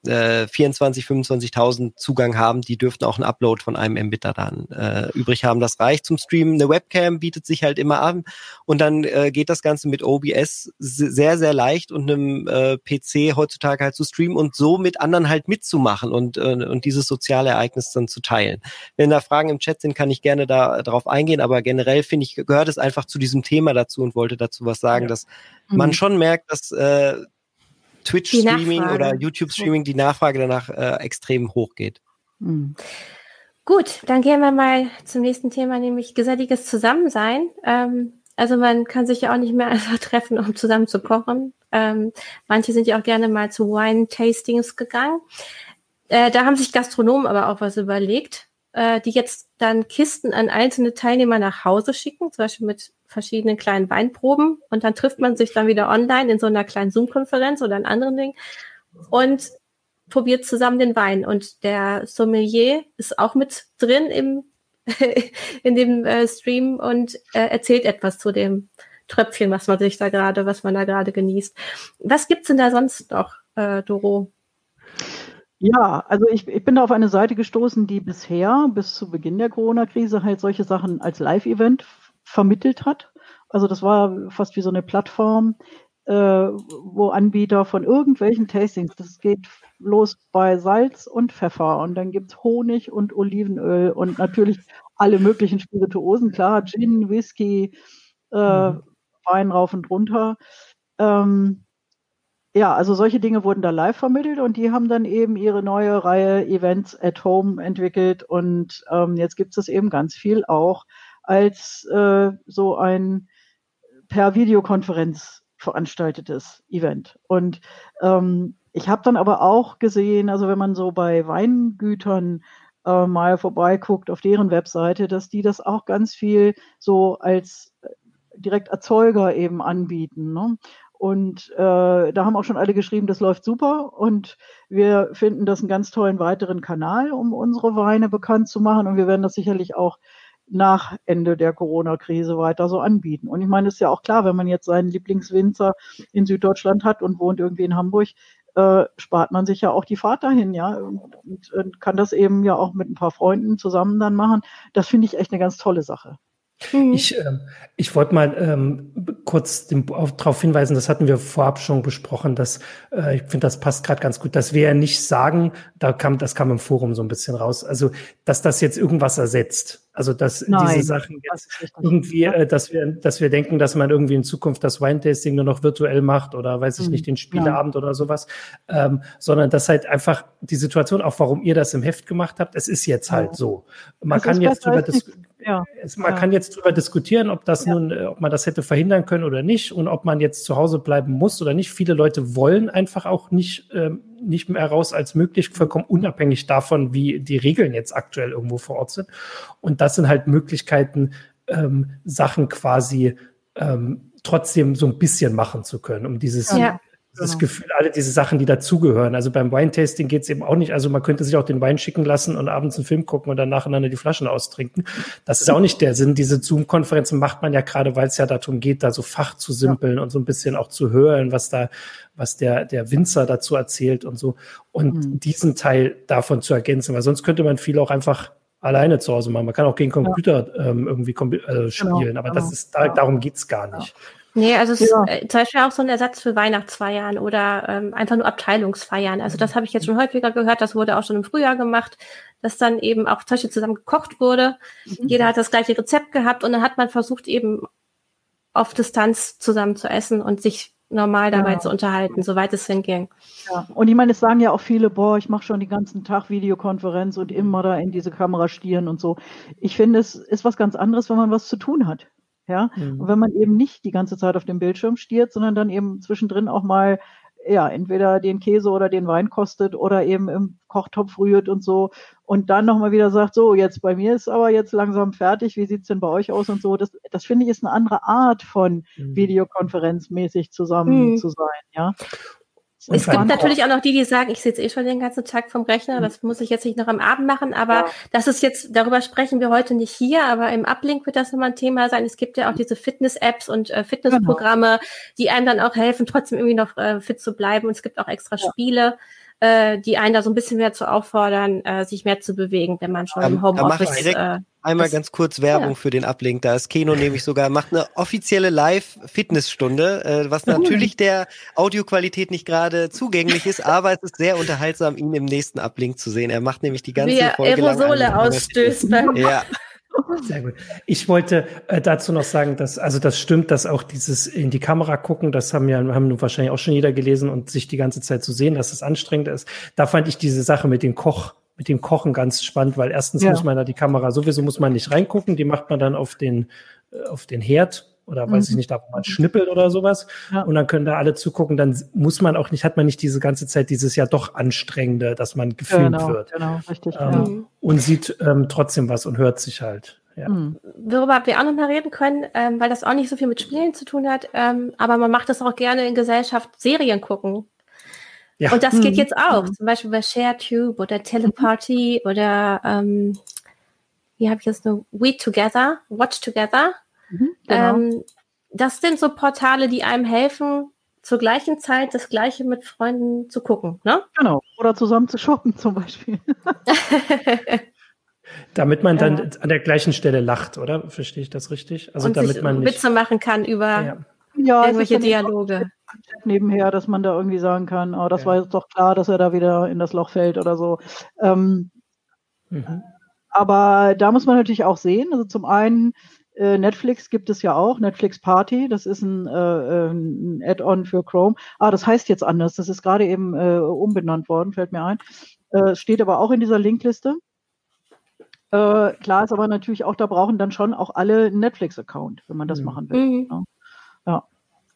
äh, 24, 25.000 Zugang haben, die dürften auch einen Upload von einem Mbit dann äh, übrig haben. Das reicht zum Streamen. Eine Webcam bietet sich halt immer an und dann äh, geht das Ganze mit OBS sehr, sehr leicht und einem äh, PC heutzutage halt zu streamen und so mit anderen halt mitzumachen und, äh, und dieses soziale Ereignis dann zu teilen. Wenn da Fragen im Chat sind, kann ich gerne da drauf eingehen, aber generell finde ich, gehört es einfach zu diesem Thema dazu und wollte dazu was sagen, ja. dass mhm. man schon merkt, dass äh, Twitch-Streaming oder YouTube-Streaming die Nachfrage danach äh, extrem hoch geht. Mhm. Gut, dann gehen wir mal zum nächsten Thema, nämlich geselliges Zusammensein. Ähm, also man kann sich ja auch nicht mehr *laughs* einfach treffen, um zusammen zu kochen. Ähm, manche sind ja auch gerne mal zu Wine-Tastings gegangen. Äh, da haben sich Gastronomen aber auch was überlegt, äh, die jetzt dann Kisten an einzelne Teilnehmer nach Hause schicken, zum Beispiel mit verschiedenen kleinen Weinproben und dann trifft man sich dann wieder online in so einer kleinen Zoom-Konferenz oder einem anderen Ding und probiert zusammen den Wein. Und der Sommelier ist auch mit drin im, *laughs* in dem äh, Stream und äh, erzählt etwas zu dem Tröpfchen, was man sich da gerade, was man da gerade genießt. Was gibt's denn da sonst noch, äh, Doro? Ja, also ich, ich bin da auf eine Seite gestoßen, die bisher bis zu Beginn der Corona-Krise halt solche Sachen als Live-Event vermittelt hat. Also das war fast wie so eine Plattform, äh, wo Anbieter von irgendwelchen Tastings, das geht los bei Salz und Pfeffer und dann gibt's Honig und Olivenöl und natürlich alle möglichen Spirituosen, klar, Gin, Whisky, äh, mhm. Wein rauf und runter. Ähm, ja, also solche Dinge wurden da live vermittelt und die haben dann eben ihre neue Reihe Events at Home entwickelt und ähm, jetzt gibt es eben ganz viel auch als äh, so ein per Videokonferenz veranstaltetes Event. Und ähm, ich habe dann aber auch gesehen, also wenn man so bei Weingütern äh, mal vorbeiguckt auf deren Webseite, dass die das auch ganz viel so als äh, direkt Erzeuger eben anbieten. Ne? Und äh, da haben auch schon alle geschrieben, das läuft super und wir finden das einen ganz tollen weiteren Kanal, um unsere Weine bekannt zu machen. Und wir werden das sicherlich auch nach Ende der Corona-Krise weiter so anbieten. Und ich meine, es ist ja auch klar, wenn man jetzt seinen Lieblingswinzer in Süddeutschland hat und wohnt irgendwie in Hamburg, äh, spart man sich ja auch die Fahrt dahin, ja, und, und, und kann das eben ja auch mit ein paar Freunden zusammen dann machen. Das finde ich echt eine ganz tolle Sache. Mhm. Ich, äh, ich wollte mal ähm, kurz darauf hinweisen, das hatten wir vorab schon besprochen, dass äh, ich finde, das passt gerade ganz gut, dass wir ja nicht sagen, da kam, das kam im Forum so ein bisschen raus, also dass das jetzt irgendwas ersetzt. Also dass Nein, diese Sachen jetzt irgendwie, äh, dass wir, dass wir denken, dass man irgendwie in Zukunft das Wine-Tasting nur noch virtuell macht oder weiß ich mhm. nicht, den Spieleabend ja. oder sowas, ähm, sondern dass halt einfach die Situation, auch warum ihr das im Heft gemacht habt, es ist jetzt halt so. Man das kann jetzt drüber diskutieren ja. Es, man ja. kann jetzt darüber diskutieren, ob das ja. nun, äh, ob man das hätte verhindern können oder nicht und ob man jetzt zu Hause bleiben muss oder nicht. Viele Leute wollen einfach auch nicht, ähm, nicht mehr raus als möglich, vollkommen unabhängig davon, wie die Regeln jetzt aktuell irgendwo vor Ort sind. Und das sind halt Möglichkeiten, ähm, Sachen quasi ähm, trotzdem so ein bisschen machen zu können, um dieses ja das genau. Gefühl, alle diese Sachen, die dazugehören. Also beim Wine-Tasting geht es eben auch nicht. Also man könnte sich auch den Wein schicken lassen und abends einen Film gucken und dann nacheinander die Flaschen austrinken. Das ist auch nicht der Sinn. Diese Zoom-Konferenzen macht man ja gerade, weil es ja darum geht, da so Fach zu simpeln ja. und so ein bisschen auch zu hören, was da, was der, der Winzer dazu erzählt und so. Und mhm. diesen Teil davon zu ergänzen, weil sonst könnte man viel auch einfach alleine zu Hause machen. Man kann auch gegen Computer ja. ähm, irgendwie äh, genau, spielen, genau, aber genau. das ist, da, darum geht's gar nicht. Ja. Nee, also es ja. ist äh, zum Beispiel auch so ein Ersatz für Weihnachtsfeiern oder ähm, einfach nur Abteilungsfeiern. Also das habe ich jetzt schon häufiger gehört, das wurde auch schon im Frühjahr gemacht, dass dann eben auch zum Beispiel zusammen gekocht wurde. Mhm. Jeder hat das gleiche Rezept gehabt und dann hat man versucht eben auf Distanz zusammen zu essen und sich normal dabei ja. zu unterhalten, soweit es hinging. Ja. Und ich meine, es sagen ja auch viele, boah, ich mache schon den ganzen Tag Videokonferenz und immer da in diese Kamera stieren und so. Ich finde, es ist was ganz anderes, wenn man was zu tun hat. Ja, mhm. und wenn man eben nicht die ganze Zeit auf dem Bildschirm stiert, sondern dann eben zwischendrin auch mal ja, entweder den Käse oder den Wein kostet oder eben im Kochtopf rührt und so und dann nochmal wieder sagt, so, jetzt bei mir ist aber jetzt langsam fertig, wie sieht's denn bei euch aus und so. Das, das finde ich ist eine andere Art von mhm. Videokonferenzmäßig zusammen mhm. zu sein, ja. Es gibt natürlich auch noch die, die sagen, ich sitze eh schon den ganzen Tag vom Rechner, das muss ich jetzt nicht noch am Abend machen, aber ja. das ist jetzt, darüber sprechen wir heute nicht hier, aber im Uplink wird das nochmal ein Thema sein. Es gibt ja auch diese Fitness-Apps und äh, Fitnessprogramme, genau. die einem dann auch helfen, trotzdem irgendwie noch äh, fit zu bleiben. Und es gibt auch extra ja. Spiele, äh, die einen da so ein bisschen mehr zu auffordern, äh, sich mehr zu bewegen, wenn man schon um, im Homeoffice. Äh, einmal ganz kurz Werbung ja. für den Ablink. Da ist Keno nämlich sogar, macht eine offizielle Live-Fitnessstunde, äh, was natürlich der Audioqualität nicht gerade zugänglich ist, aber es ist sehr unterhaltsam, ihn im nächsten Ablink zu sehen. Er macht nämlich die ganze Wie Folge Aerosole ausstößt ja. Sehr gut. Ich wollte äh, dazu noch sagen, dass, also das stimmt, dass auch dieses in die Kamera gucken, das haben ja, haben wahrscheinlich auch schon jeder gelesen und sich die ganze Zeit zu sehen, dass es anstrengend ist. Da fand ich diese Sache mit dem Koch, mit dem Kochen ganz spannend, weil erstens ja. muss man da die Kamera sowieso muss man nicht reingucken, die macht man dann auf den, äh, auf den Herd oder mhm. weiß ich nicht, da wo man schnippelt oder sowas. Ja. Und dann können da alle zugucken. Dann muss man auch nicht, hat man nicht diese ganze Zeit dieses ja doch anstrengende, dass man gefilmt genau, wird. Genau, richtig. Ähm, ja. Und sieht ähm, trotzdem was und hört sich halt. Ja. Mhm. Worüber wir auch noch mal reden können, ähm, weil das auch nicht so viel mit Spielen zu tun hat, ähm, aber man macht das auch gerne in Gesellschaft, Serien gucken. Ja. Und das mhm. geht jetzt auch, mhm. zum Beispiel bei ShareTube oder Teleparty oder ähm, wie habe ich jetzt nur We Together, Watch Together. Mhm, genau. ähm, das sind so Portale, die einem helfen, zur gleichen Zeit das Gleiche mit Freunden zu gucken, ne? Genau. Oder zusammen zu shoppen zum Beispiel. *laughs* damit man dann ja. an der gleichen Stelle lacht, oder? Verstehe ich das richtig? Also Und damit sich man nicht, Witze machen kann über ja. Ja, irgendwelche Dialoge. Nebenher, dass man da irgendwie sagen kann, oh, das war jetzt doch klar, dass er da wieder in das Loch fällt oder so. Ähm, mhm. Aber da muss man natürlich auch sehen, also zum einen äh, Netflix gibt es ja auch, Netflix Party, das ist ein, äh, ein Add-on für Chrome. Ah, das heißt jetzt anders, das ist gerade eben äh, umbenannt worden, fällt mir ein. Äh, steht aber auch in dieser Linkliste. Äh, klar ist aber natürlich auch, da brauchen dann schon auch alle einen Netflix-Account, wenn man das mhm. machen will. Mhm. Ja. ja.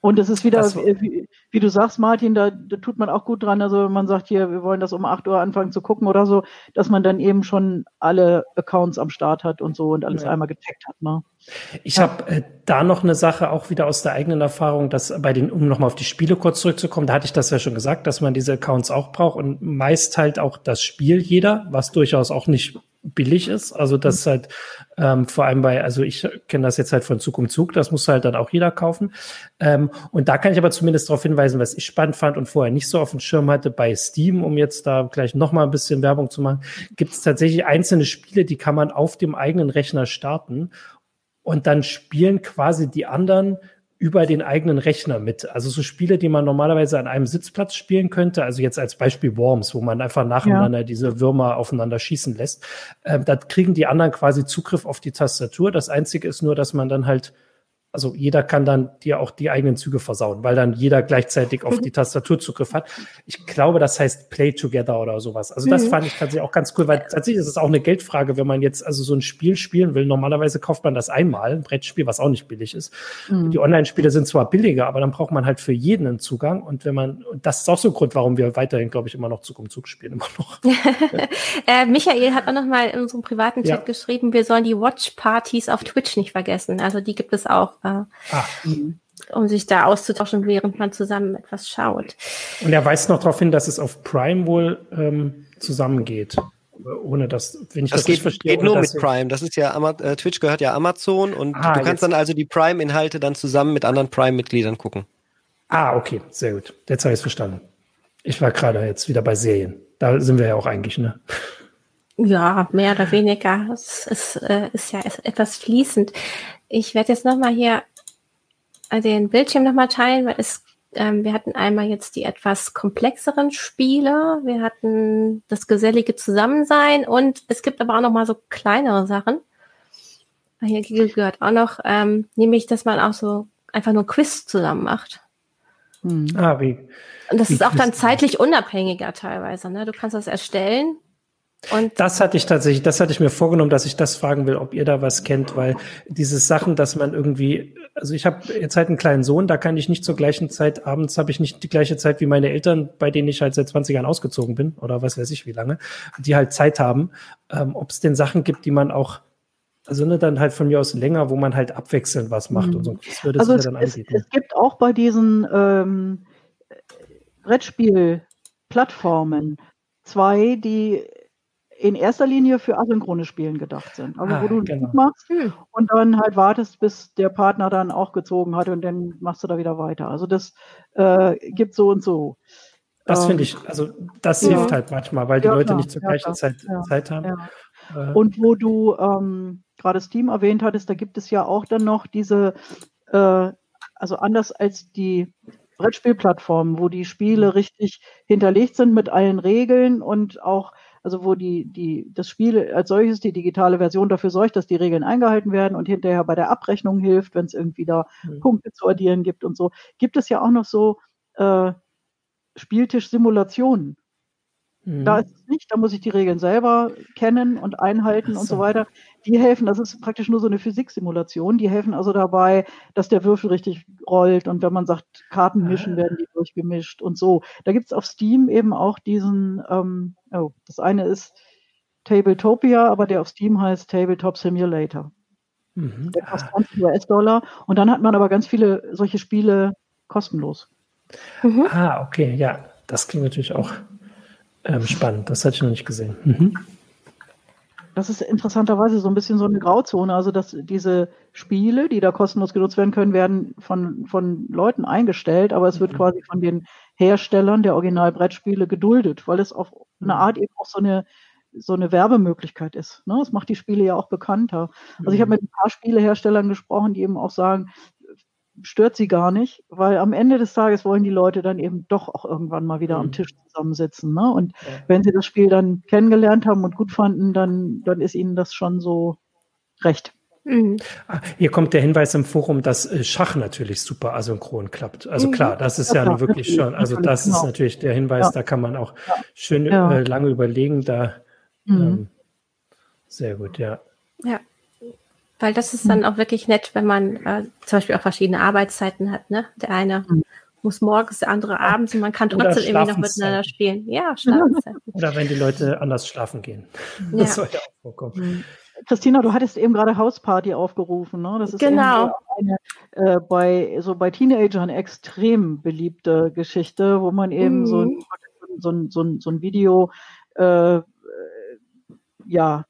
Und es ist wieder, wie, wie, du sagst, Martin, da, da, tut man auch gut dran. Also wenn man sagt, hier, wir wollen das um 8 Uhr anfangen zu gucken oder so, dass man dann eben schon alle Accounts am Start hat und so und alles ja. einmal getaggt hat. Ne? Ich habe äh, da noch eine Sache auch wieder aus der eigenen Erfahrung, dass bei den, um nochmal auf die Spiele kurz zurückzukommen, da hatte ich das ja schon gesagt, dass man diese Accounts auch braucht und meist halt auch das Spiel jeder, was durchaus auch nicht billig ist. Also das mhm. halt ähm, vor allem bei, also ich kenne das jetzt halt von Zug um Zug, das muss halt dann auch jeder kaufen. Ähm, und da kann ich aber zumindest darauf hinweisen, was ich spannend fand und vorher nicht so auf dem Schirm hatte bei Steam, um jetzt da gleich nochmal ein bisschen Werbung zu machen, gibt es tatsächlich einzelne Spiele, die kann man auf dem eigenen Rechner starten und dann spielen quasi die anderen über den eigenen Rechner mit. Also so Spiele, die man normalerweise an einem Sitzplatz spielen könnte, also jetzt als Beispiel Worms, wo man einfach nacheinander ja. diese Würmer aufeinander schießen lässt, äh, da kriegen die anderen quasi Zugriff auf die Tastatur. Das Einzige ist nur, dass man dann halt also jeder kann dann dir auch die eigenen Züge versauen, weil dann jeder gleichzeitig auf die Tastatur Zugriff hat. Ich glaube, das heißt Play Together oder sowas. Also das mhm. fand ich tatsächlich auch ganz cool, weil tatsächlich ist es auch eine Geldfrage, wenn man jetzt also so ein Spiel spielen will. Normalerweise kauft man das einmal, ein Brettspiel, was auch nicht billig ist. Mhm. Die Online-Spiele sind zwar billiger, aber dann braucht man halt für jeden einen Zugang. Und wenn man, und das ist auch so ein Grund, warum wir weiterhin, glaube ich, immer noch Zug um Zug spielen, immer noch. *laughs* äh, Michael hat auch noch mal in unserem privaten Chat ja. geschrieben, wir sollen die Watch-Partys auf Twitch nicht vergessen. Also die gibt es auch äh, ah. um sich da auszutauschen, während man zusammen etwas schaut. Und er weist noch darauf hin, dass es auf Prime wohl ähm, zusammengeht. Ohne dass, wenn ich das, das geht, verstehe. geht nur mit Prime. Das ist ja, äh, Twitch gehört ja Amazon und ah, du kannst jetzt. dann also die Prime-Inhalte dann zusammen mit anderen Prime-Mitgliedern gucken. Ah, okay, sehr gut. Jetzt habe ich es verstanden. Ich war gerade jetzt wieder bei Serien. Da sind wir ja auch eigentlich, ne? Ja, mehr oder weniger. Es ist, äh, ist ja etwas fließend. Ich werde jetzt nochmal hier den Bildschirm nochmal teilen, weil es, ähm, wir hatten einmal jetzt die etwas komplexeren Spiele, wir hatten das gesellige Zusammensein und es gibt aber auch nochmal so kleinere Sachen. Ah, hier gehört auch noch, ähm, nämlich, dass man auch so einfach nur Quiz zusammen macht. Hm. Ah, wie? Und das wie ist auch dann zeitlich unabhängiger teilweise. Ne? Du kannst das erstellen und das hatte ich tatsächlich, das hatte ich mir vorgenommen, dass ich das fragen will, ob ihr da was kennt, weil diese Sachen, dass man irgendwie, also ich habe jetzt halt einen kleinen Sohn, da kann ich nicht zur gleichen Zeit, abends habe ich nicht die gleiche Zeit wie meine Eltern, bei denen ich halt seit 20 Jahren ausgezogen bin oder was weiß ich wie lange, die halt Zeit haben, ähm, ob es denn Sachen gibt, die man auch also ne, dann halt von mir aus länger, wo man halt abwechselnd was macht mhm. und so. Das würde also es, dann es, anbieten. Es gibt auch bei diesen ähm, Brettspielplattformen zwei, die in erster Linie für asynchrone Spielen gedacht sind. Also ah, wo du genau. machst hm. und dann halt wartest, bis der Partner dann auch gezogen hat und dann machst du da wieder weiter. Also das äh, gibt so und so. Das ähm, finde ich, also das ja. hilft halt manchmal, weil die ja, Leute klar. nicht zur gleichen ja, Zeit, Zeit haben. Äh, und wo du ähm, gerade Steam erwähnt hattest, da gibt es ja auch dann noch diese, äh, also anders als die Brettspielplattformen, wo die Spiele mhm. richtig hinterlegt sind mit allen Regeln und auch also wo die, die, das Spiel als solches, die digitale Version dafür sorgt, dass die Regeln eingehalten werden und hinterher bei der Abrechnung hilft, wenn es irgendwie da mhm. Punkte zu addieren gibt und so, gibt es ja auch noch so äh, Spieltisch-Simulationen. Mhm. Da ist es nicht, da muss ich die Regeln selber kennen und einhalten so. und so weiter. Die helfen, das ist praktisch nur so eine Physiksimulation, die helfen also dabei, dass der Würfel richtig rollt und wenn man sagt, Karten mischen, ah. werden die durchgemischt und so. Da gibt es auf Steam eben auch diesen, ähm, oh, das eine ist Tabletopia, aber der auf Steam heißt Tabletop Simulator. Mhm. Der kostet 20 US-Dollar und dann hat man aber ganz viele solche Spiele kostenlos. Mhm. Ah, okay, ja, das klingt natürlich auch ähm, spannend, das hatte ich noch nicht gesehen. Mhm. Das ist interessanterweise so ein bisschen so eine Grauzone. Also, dass diese Spiele, die da kostenlos genutzt werden können, werden von, von Leuten eingestellt, aber es wird mhm. quasi von den Herstellern der Originalbrettspiele geduldet, weil es auf eine. Art eben auch so eine, so eine Werbemöglichkeit ist. Ne? Das macht die Spiele ja auch bekannter. Also ich habe mhm. mit ein paar Spieleherstellern gesprochen, die eben auch sagen, stört sie gar nicht, weil am Ende des Tages wollen die Leute dann eben doch auch irgendwann mal wieder mhm. am Tisch zusammensitzen. Ne? Und ja. wenn sie das Spiel dann kennengelernt haben und gut fanden, dann, dann ist ihnen das schon so recht. Mhm. Ah, hier kommt der Hinweis im Forum, dass äh, Schach natürlich super asynchron klappt. Also mhm. klar, das ist ja, ja wirklich schon, *laughs* also das ist genau. natürlich der Hinweis, ja. da kann man auch schön ja. äh, lange überlegen. Da mhm. ähm, sehr gut, ja. Ja. Weil das ist dann mhm. auch wirklich nett, wenn man äh, zum Beispiel auch verschiedene Arbeitszeiten hat. Ne? Der eine mhm. muss morgens, der andere abends und man kann trotzdem irgendwie noch miteinander spielen. Ja, Schlafenszeiten. Oder wenn die Leute anders schlafen gehen. Das soll ja auch vorkommen. Mhm. Christina, du hattest eben gerade Hausparty aufgerufen. Ne? Das ist genau. eine äh, bei so bei Teenagern extrem beliebte Geschichte, wo man eben mhm. so, ein, so, ein, so, ein, so ein Video äh, ja,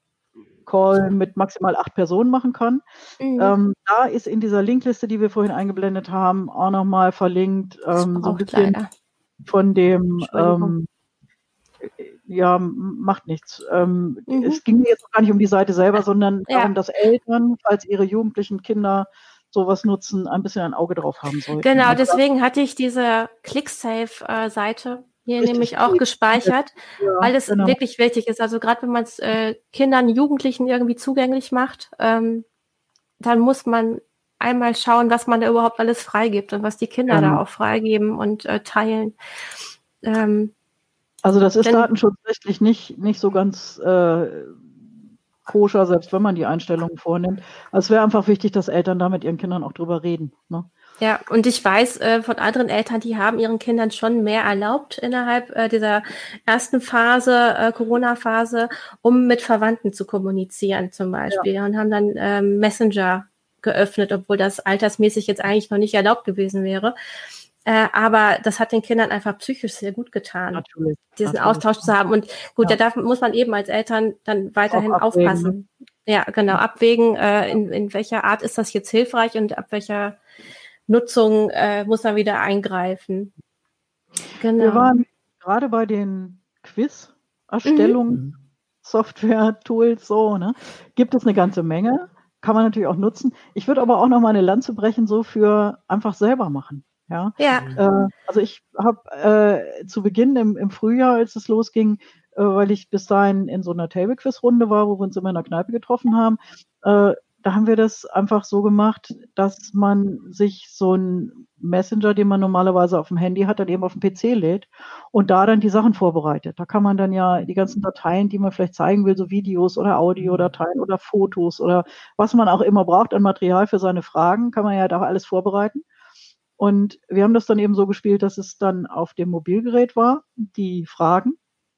Call mit maximal acht Personen machen kann. Mhm. Ähm, da ist in dieser Linkliste, die wir vorhin eingeblendet haben, auch nochmal verlinkt, ähm, so ein bisschen leider. von dem ähm, ja, macht nichts. Ähm, mhm. Es ging jetzt gar nicht um die Seite selber, sondern ja. darum, dass Eltern, falls ihre jugendlichen Kinder sowas nutzen, ein bisschen ein Auge drauf haben sollten. Genau, deswegen hatte ich diese ClickSafe-Seite hier Richtig nämlich auch gespeichert, ja, weil es genau. wirklich wichtig ist. Also gerade wenn man es äh, Kindern, Jugendlichen irgendwie zugänglich macht, ähm, dann muss man einmal schauen, was man da überhaupt alles freigibt und was die Kinder genau. da auch freigeben und äh, teilen. Ähm, also das ist Denn, datenschutzrechtlich nicht, nicht so ganz äh, koscher, selbst wenn man die Einstellungen vornimmt. Also es wäre einfach wichtig, dass Eltern da mit ihren Kindern auch drüber reden. Ne? Ja, und ich weiß äh, von anderen Eltern, die haben ihren Kindern schon mehr erlaubt innerhalb äh, dieser ersten Phase, äh, Corona-Phase, um mit Verwandten zu kommunizieren zum Beispiel ja. und haben dann ähm, Messenger geöffnet, obwohl das altersmäßig jetzt eigentlich noch nicht erlaubt gewesen wäre. Äh, aber das hat den Kindern einfach psychisch sehr gut getan, natürlich, diesen natürlich. Austausch zu haben. Und gut, ja. da darf, muss man eben als Eltern dann weiterhin aufpassen. Ja, genau, abwägen, äh, in, in welcher Art ist das jetzt hilfreich und ab welcher Nutzung äh, muss man wieder eingreifen. Genau. Wir waren gerade bei den Quiz-Erstellungen, mhm. Software, Tools, so, ne? Gibt es eine ganze Menge. Kann man natürlich auch nutzen. Ich würde aber auch noch mal eine Lanze brechen, so für einfach selber machen. Ja. ja. Äh, also ich habe äh, zu Beginn im, im Frühjahr, als es losging, äh, weil ich bis dahin in so einer Table-Quiz-Runde war, wo wir uns immer in der Kneipe getroffen haben, äh, da haben wir das einfach so gemacht, dass man sich so ein Messenger, den man normalerweise auf dem Handy hat, dann eben auf dem PC lädt und da dann die Sachen vorbereitet. Da kann man dann ja die ganzen Dateien, die man vielleicht zeigen will, so Videos oder Audiodateien oder Fotos oder was man auch immer braucht an Material für seine Fragen, kann man ja da alles vorbereiten. Und wir haben das dann eben so gespielt, dass es dann auf dem Mobilgerät war, die Fragen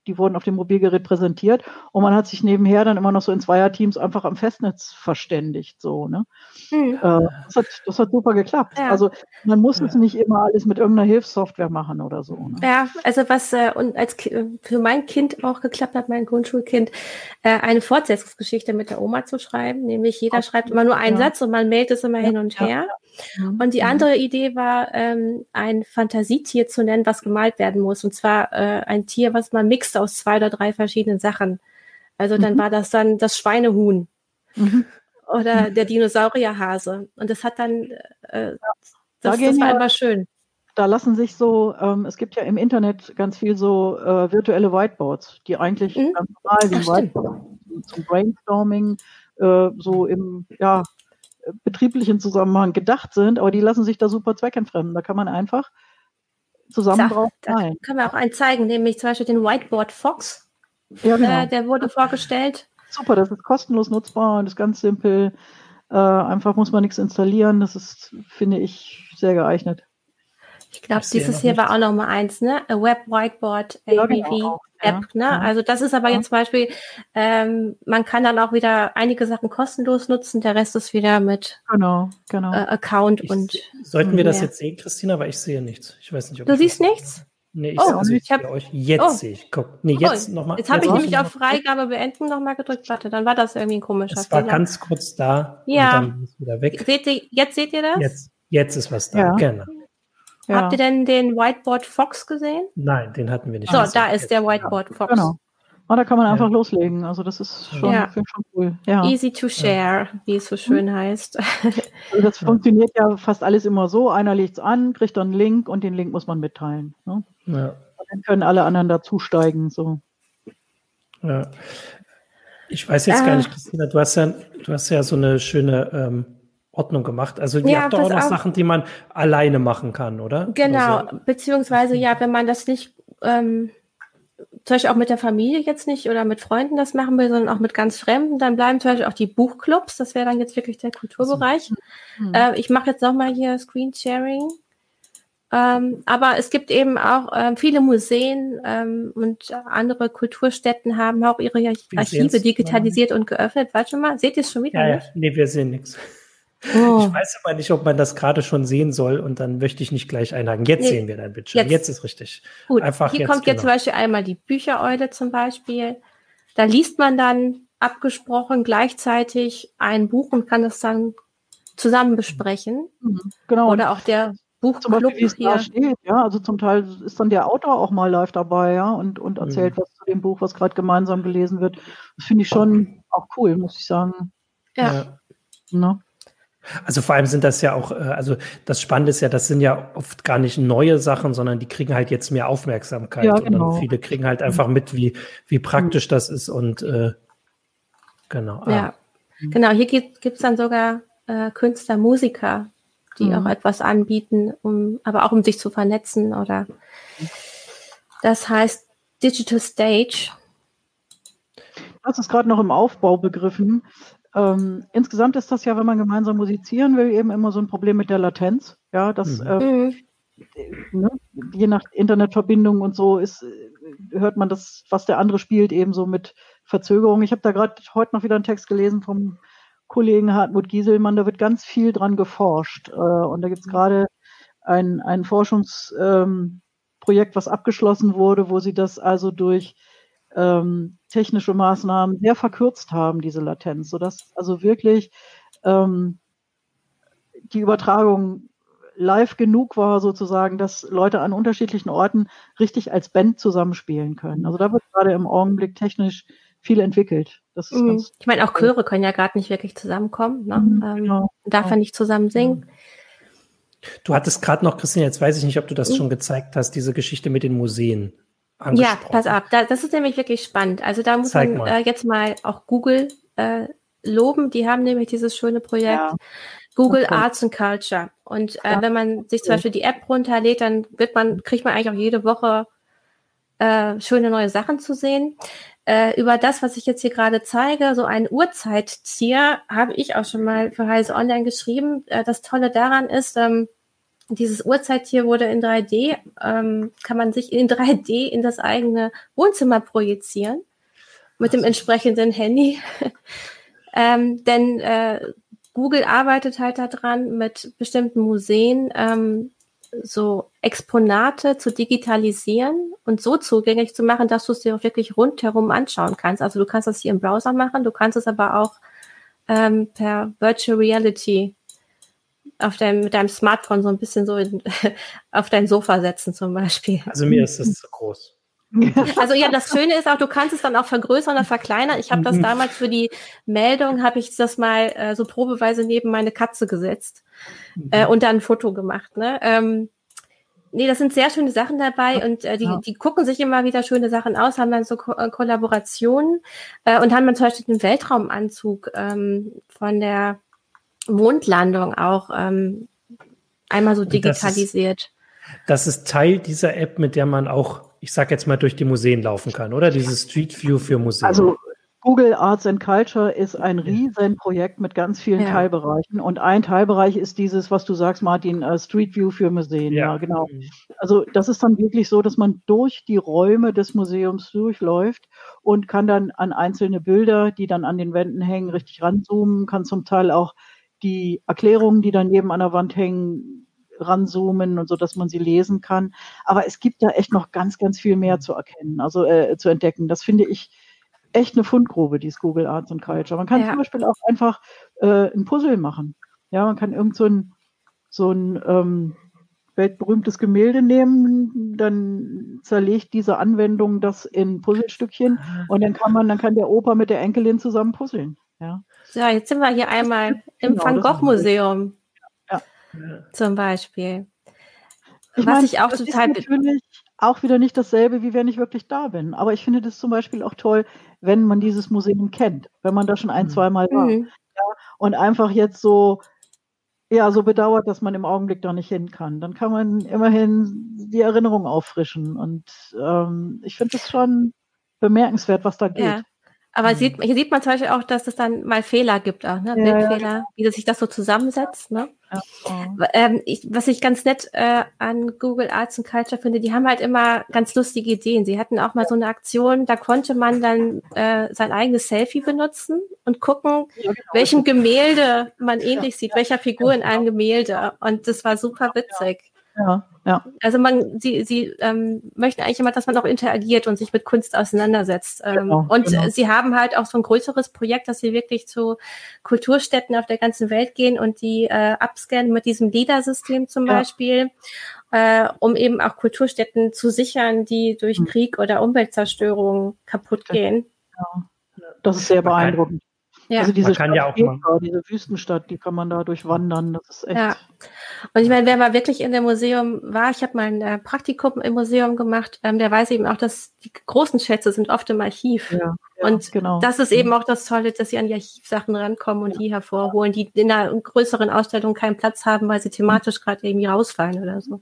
die wurden auf dem Mobilgerät präsentiert und man hat sich nebenher dann immer noch so in Zweierteams einfach am Festnetz verständigt. So, ne? Mhm. Äh, das, hat, das hat super geklappt. Ja. Also man muss es nicht immer alles mit irgendeiner Hilfssoftware machen oder so. Ne? Ja, also was äh, und als für mein Kind auch geklappt hat, mein Grundschulkind, äh, eine Fortsetzungsgeschichte mit der Oma zu schreiben. Nämlich jeder Ach, schreibt immer nur einen ja. Satz und man mailt es immer ja, hin und her. Mhm. Und die mhm. andere Idee war, ähm, ein Fantasietier zu nennen, was gemalt werden muss. Und zwar äh, ein Tier, was man mixt aus zwei oder drei verschiedenen Sachen. Also dann mhm. war das dann das Schweinehuhn mhm. oder der Dinosaurierhase. Und das hat dann, äh, das, da das war immer schön. Da lassen sich so, ähm, es gibt ja im Internet ganz viel so äh, virtuelle Whiteboards, die eigentlich mhm. ganz normal wie Whiteboard zum Brainstorming äh, so im ja, betrieblichen Zusammenhang gedacht sind, aber die lassen sich da super zweckentfremden. Da kann man einfach zusammen drauf malen. Können wir auch einen zeigen, nämlich zum Beispiel den Whiteboard Fox. Ja, genau. Äh, der wurde vorgestellt. Super, das ist kostenlos nutzbar und ist ganz simpel. Äh, einfach muss man nichts installieren. Das ist, finde ich, sehr geeignet. Ich glaube, dieses hier war auch noch mal eins, ne? A Web Whiteboard ABV ja, genau. App, ja, ne? Ja. Also das ist aber jetzt zum Beispiel, ähm, man kann dann auch wieder einige Sachen kostenlos nutzen, der Rest ist wieder mit genau, genau. Äh, Account ich, und. Sollten wir das jetzt sehen, Christina? Aber ich sehe nichts. Ich weiß nicht, ob Du siehst nichts? Nee, ich, oh, also ich, ich hab, euch. Jetzt oh. sehe ich. Guck. Nee, jetzt oh, nochmal. Jetzt habe ich nämlich auf Freigabe beenden nochmal gedrückt. Warte, dann war das irgendwie ein komischer Es war Fehler. ganz kurz da ja. und dann ist wieder weg. Seht ihr, jetzt seht ihr das? Jetzt, jetzt ist was da, ja. genau. Ja. Habt ihr denn den Whiteboard Fox gesehen? Nein, den hatten wir nicht. So, da ist der Whiteboard Fox. Genau. Oh, da kann man einfach ja. loslegen. Also das ist schon, ja. schon cool. Ja. Easy to share, wie es so schön heißt. *laughs* Also das funktioniert ja fast alles immer so. Einer legt es an, kriegt dann einen Link und den Link muss man mitteilen. Ne? Ja. Und dann können alle anderen dazusteigen. So. Ja. Ich weiß jetzt äh, gar nicht, Christina, du hast ja, du hast ja so eine schöne ähm, Ordnung gemacht. Also ihr ja, habt doch auch noch. Sachen, die man alleine machen kann, oder? Genau, also, beziehungsweise *laughs* ja, wenn man das nicht ähm, zum Beispiel auch mit der Familie jetzt nicht oder mit Freunden das machen will, sondern auch mit ganz Fremden, dann bleiben zum Beispiel auch die Buchclubs. Das wäre dann jetzt wirklich der Kulturbereich. Mhm. Äh, ich mache jetzt nochmal hier Screensharing. Ähm, aber es gibt eben auch ähm, viele Museen ähm, und andere Kulturstätten haben auch ihre Archive digitalisiert und geöffnet. Warte mal, seht ihr es schon wieder? Ja, ja. Nee, wir sehen nichts. Oh. Ich weiß aber nicht, ob man das gerade schon sehen soll und dann möchte ich nicht gleich einhaken. Jetzt nee, sehen wir dein Bildschirm. Jetzt, jetzt ist richtig. Gut, Einfach hier jetzt, kommt jetzt genau. zum Beispiel einmal die Büchereule zum Beispiel. Da liest man dann abgesprochen gleichzeitig ein Buch und kann das dann zusammen besprechen. Mhm, genau. Oder auch der Buchclub Beispiel, hier. Steht, ja, also zum Teil ist dann der Autor auch mal live dabei, ja, und, und erzählt mhm. was zu dem Buch, was gerade gemeinsam gelesen wird. Das finde ich schon auch cool, muss ich sagen. Ja. ja. Ne? Also vor allem sind das ja auch, äh, also das Spannende ist ja, das sind ja oft gar nicht neue Sachen, sondern die kriegen halt jetzt mehr Aufmerksamkeit. Ja, genau. Und viele kriegen halt einfach mit, wie, wie praktisch das ist und äh, genau. Ah. Ja, genau. Hier gibt es dann sogar äh, Künstler, Musiker, die mhm. auch etwas anbieten, um, aber auch um sich zu vernetzen oder das heißt Digital Stage. Das ist gerade noch im Aufbau begriffen. Ähm, insgesamt ist das ja, wenn man gemeinsam musizieren will, eben immer so ein Problem mit der Latenz. Ja, das mhm. äh, ne, je nach Internetverbindung und so ist, äh, hört man das, was der andere spielt, eben so mit Verzögerung. Ich habe da gerade heute noch wieder einen Text gelesen vom Kollegen Hartmut Gieselmann, da wird ganz viel dran geforscht. Äh, und da gibt es mhm. gerade ein, ein Forschungsprojekt, ähm, was abgeschlossen wurde, wo sie das also durch ähm, technische Maßnahmen sehr verkürzt haben, diese Latenz, sodass also wirklich ähm, die Übertragung live genug war, sozusagen, dass Leute an unterschiedlichen Orten richtig als Band zusammenspielen können. Also da wird gerade im Augenblick technisch viel entwickelt. Mhm. ich meine, auch Chöre können ja gerade nicht wirklich zusammenkommen. Ne? Mhm, ähm, genau. Darf ja nicht zusammen singen. Du hattest gerade noch, Christian, jetzt weiß ich nicht, ob du das mhm. schon gezeigt hast, diese Geschichte mit den Museen. Ja, pass auf, da, das ist nämlich wirklich spannend. Also da muss Zeig man äh, jetzt mal auch Google äh, loben. Die haben nämlich dieses schöne Projekt ja. Google okay. Arts and Culture. Und äh, ja. wenn man sich zum Beispiel die App runterlädt, dann wird man, kriegt man eigentlich auch jede Woche äh, schöne neue Sachen zu sehen. Äh, über das, was ich jetzt hier gerade zeige, so ein Uhrzeitzieher, habe ich auch schon mal für Heise Online geschrieben. Äh, das Tolle daran ist, ähm, dieses Uhrzeittier wurde in 3D, ähm, kann man sich in 3D in das eigene Wohnzimmer projizieren mit dem entsprechenden Handy. *laughs* ähm, denn äh, Google arbeitet halt daran, mit bestimmten Museen ähm, so Exponate zu digitalisieren und so zugänglich zu machen, dass du es dir auch wirklich rundherum anschauen kannst. Also du kannst das hier im Browser machen, du kannst es aber auch ähm, per Virtual Reality auf deinem, mit deinem Smartphone so ein bisschen so in, *laughs* auf dein Sofa setzen zum Beispiel. Also mir ist das zu groß. Also ja, das Schöne ist auch, du kannst es dann auch vergrößern oder verkleinern. Ich habe das mhm. damals für die Meldung, habe ich das mal äh, so probeweise neben meine Katze gesetzt äh, mhm. und dann ein Foto gemacht. Ne? Ähm, nee, das sind sehr schöne Sachen dabei und äh, die, die gucken sich immer wieder schöne Sachen aus, haben dann so Ko äh, Kollaborationen äh, und haben dann zum Beispiel den Weltraumanzug ähm, von der Mondlandung auch ähm, einmal so digitalisiert. Das ist, das ist Teil dieser App, mit der man auch, ich sag jetzt mal, durch die Museen laufen kann, oder? Dieses Street View für Museen. Also Google Arts and Culture ist ein Riesenprojekt mit ganz vielen ja. Teilbereichen. Und ein Teilbereich ist dieses, was du sagst, Martin, uh, Street View für Museen. Ja. ja, genau. Also das ist dann wirklich so, dass man durch die Räume des Museums durchläuft und kann dann an einzelne Bilder, die dann an den Wänden hängen, richtig ranzoomen, kann zum Teil auch die Erklärungen, die daneben an der Wand hängen, ranzoomen und so, dass man sie lesen kann. Aber es gibt da echt noch ganz, ganz viel mehr zu erkennen, also äh, zu entdecken. Das finde ich echt eine Fundgrube, dieses Google Arts and Culture. Man kann ja. zum Beispiel auch einfach äh, ein Puzzle machen. Ja, man kann irgend so ein, so ein ähm, weltberühmtes Gemälde nehmen, dann zerlegt diese Anwendung das in Puzzlestückchen ah. und dann kann man, dann kann der Opa mit der Enkelin zusammen puzzeln. Ja. So, jetzt sind wir hier einmal im genau, Van Gogh Museum. Ja. Zum Beispiel. Ich Was meine, ich auch total. Ist natürlich auch wieder nicht dasselbe, wie wenn ich wirklich da bin. Aber ich finde das zum Beispiel auch toll, wenn man dieses Museum kennt, wenn man da schon ein, mhm. zwei Mal war. Mhm. Ja, und einfach jetzt so, ja, so bedauert, dass man im Augenblick da nicht hin kann. Dann kann man immerhin die Erinnerung auffrischen. Und ähm, ich finde es schon bemerkenswert, was da geht. Ja. Aber mhm. sieht, hier sieht man zum Beispiel auch, dass es dann mal Fehler gibt, auch, ne? Ja, Bildfehler, ja. wie sich das so zusammensetzt. Ne? Ja. Ähm, ich, was ich ganz nett äh, an Google Arts and Culture finde, die haben halt immer ganz lustige Ideen. Sie hatten auch mal so eine Aktion, da konnte man dann äh, sein eigenes Selfie benutzen und gucken, genau. welchem Gemälde man ähnlich sieht, welcher Figur in einem Gemälde. Und das war super witzig. Ja. Ja. Also man, sie, sie ähm, möchten eigentlich immer, dass man auch interagiert und sich mit Kunst auseinandersetzt. Ähm, genau, und genau. sie haben halt auch so ein größeres Projekt, dass sie wirklich zu Kulturstätten auf der ganzen Welt gehen und die äh, upscannen mit diesem LIDAR-System zum ja. Beispiel, äh, um eben auch Kulturstätten zu sichern, die durch mhm. Krieg oder Umweltzerstörung kaputt gehen. Ja. Das ist sehr beeindruckend. Ja. Also diese, Stadt ja Petra, diese Wüstenstadt, die kann man da durchwandern. Das ist echt. Ja. Und ich meine, wer mal wirklich in dem Museum war, ich habe mal ein äh, Praktikum im Museum gemacht, ähm, der weiß eben auch, dass die großen Schätze sind oft im Archiv. Ja, ja, und genau. das ist eben mhm. auch das Tolle, dass sie an die Archivsachen rankommen und die hervorholen, die in einer größeren Ausstellung keinen Platz haben, weil sie thematisch gerade irgendwie rausfallen oder so.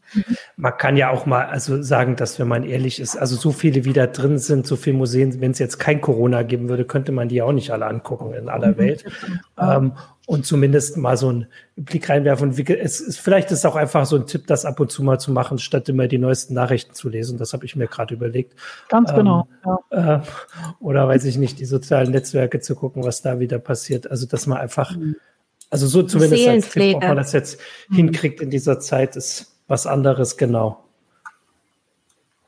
Man kann ja auch mal also sagen, dass wenn man ehrlich ist, also so viele wie da drin sind, so viele Museen, wenn es jetzt kein Corona geben würde, könnte man die auch nicht alle angucken in aller mhm. Welt. Ähm, und zumindest mal so einen Blick reinwerfen. Es ist, vielleicht ist es auch einfach so ein Tipp, das ab und zu mal zu machen, statt immer die neuesten Nachrichten zu lesen. Das habe ich mir gerade überlegt. Ganz ähm, genau. Ja. Äh, oder weiß ich nicht, die sozialen Netzwerke zu gucken, was da wieder passiert. Also dass man einfach, mhm. also so zumindest als Tipp, ob man das jetzt mhm. hinkriegt in dieser Zeit, ist was anderes, genau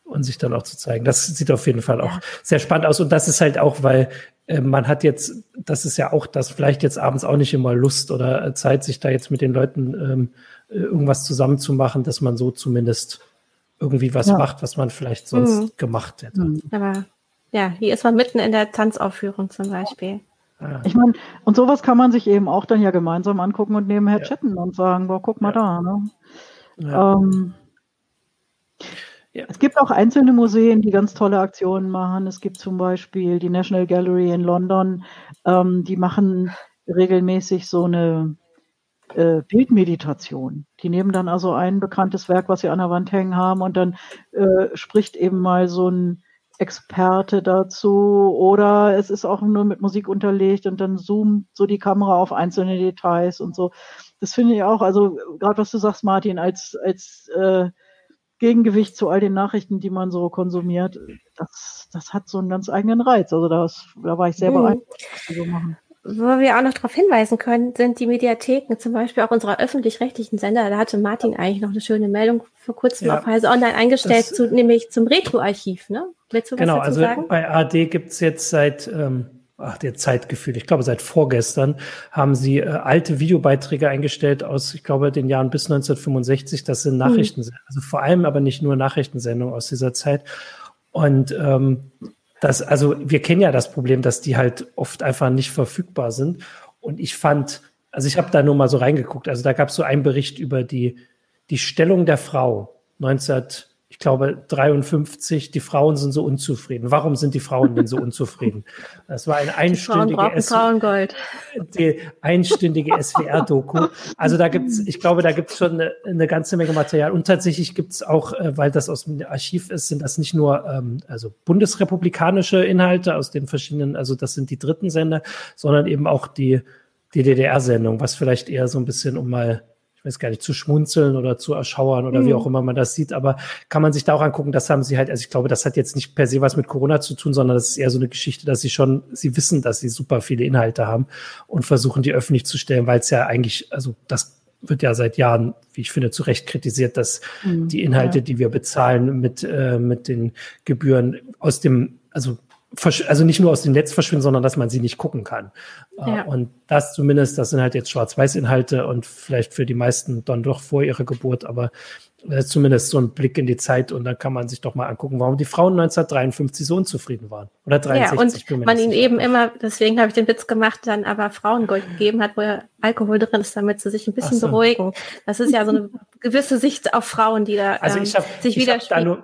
und sich dann auch zu zeigen. Das sieht auf jeden Fall auch sehr spannend aus. Und das ist halt auch, weil äh, man hat jetzt, das ist ja auch das, vielleicht jetzt abends auch nicht immer Lust oder Zeit, sich da jetzt mit den Leuten ähm, äh, irgendwas zusammenzumachen, dass man so zumindest irgendwie was ja. macht, was man vielleicht sonst mhm. gemacht hätte. Mhm. Aber ja, hier ist man mitten in der Tanzaufführung zum Beispiel. Ich meine, und sowas kann man sich eben auch dann ja gemeinsam angucken und nebenher ja. chatten und sagen, boah, guck mal da. Ne? Ähm, ja. Es gibt auch einzelne Museen, die ganz tolle Aktionen machen. Es gibt zum Beispiel die National Gallery in London, ähm, die machen regelmäßig so eine äh, Bildmeditation. Die nehmen dann also ein bekanntes Werk, was sie an der Wand hängen haben, und dann äh, spricht eben mal so ein Experte dazu oder es ist auch nur mit Musik unterlegt und dann zoomt so die Kamera auf einzelne Details und so. Das finde ich auch, also gerade was du sagst, Martin, als, als äh, Gegengewicht zu all den Nachrichten, die man so konsumiert, das, das hat so einen ganz eigenen Reiz. Also das, da war ich sehr mhm. beeindruckt, was die so machen. Wo wir auch noch darauf hinweisen können, sind die Mediatheken, zum Beispiel auch unserer öffentlich-rechtlichen Sender. Da hatte Martin eigentlich noch eine schöne Meldung vor kurzem ja, auf Heise Online eingestellt, zu, nämlich zum Retro-Archiv. Ne? Willst du genau, also sagen? bei AD gibt's jetzt seit ähm, ach, der Zeitgefühl, ich glaube seit vorgestern, haben sie äh, alte Videobeiträge eingestellt aus, ich glaube, den Jahren bis 1965. Das sind Nachrichten, mhm. also vor allem aber nicht nur Nachrichtensendungen aus dieser Zeit. Und ähm, das, also wir kennen ja das Problem, dass die halt oft einfach nicht verfügbar sind. Und ich fand, also ich habe da nur mal so reingeguckt, also da gab es so einen Bericht über die, die Stellung der Frau 19 ich glaube, 53, die Frauen sind so unzufrieden. Warum sind die Frauen denn so unzufrieden? Das war eine einstündige, *laughs* die einstündige SWR-Doku. Also da gibt's, ich glaube, da gibt's schon eine, eine, ganze Menge Material. Und tatsächlich gibt's auch, äh, weil das aus dem Archiv ist, sind das nicht nur ähm, also bundesrepublikanische Inhalte aus den verschiedenen, also das sind die dritten Sender, sondern eben auch die, die DDR-Sendung, was vielleicht eher so ein bisschen um mal weiß gar nicht, zu schmunzeln oder zu erschauern oder mhm. wie auch immer man das sieht. Aber kann man sich da auch angucken, das haben sie halt, also ich glaube, das hat jetzt nicht per se was mit Corona zu tun, sondern das ist eher so eine Geschichte, dass sie schon, sie wissen, dass sie super viele Inhalte haben und versuchen, die öffentlich zu stellen, weil es ja eigentlich, also das wird ja seit Jahren, wie ich finde, zu Recht kritisiert, dass mhm, die Inhalte, ja. die wir bezahlen mit, äh, mit den Gebühren aus dem, also also nicht nur aus dem Netz verschwinden, sondern dass man sie nicht gucken kann. Äh, ja. Und das zumindest, das sind halt jetzt Schwarz-Weiß-Inhalte und vielleicht für die meisten dann doch vor ihrer Geburt, aber äh, zumindest so ein Blick in die Zeit und dann kann man sich doch mal angucken, warum die Frauen 1953 so unzufrieden waren. Oder 63. Ja, und man ihnen eben immer, deswegen habe ich den Witz gemacht, dann aber Frauengold gegeben hat, wo ja Alkohol drin ist, damit sie sich ein bisschen so. beruhigen. Das ist ja so eine gewisse Sicht auf Frauen, die da also ich hab, ähm, sich ich widerspiegeln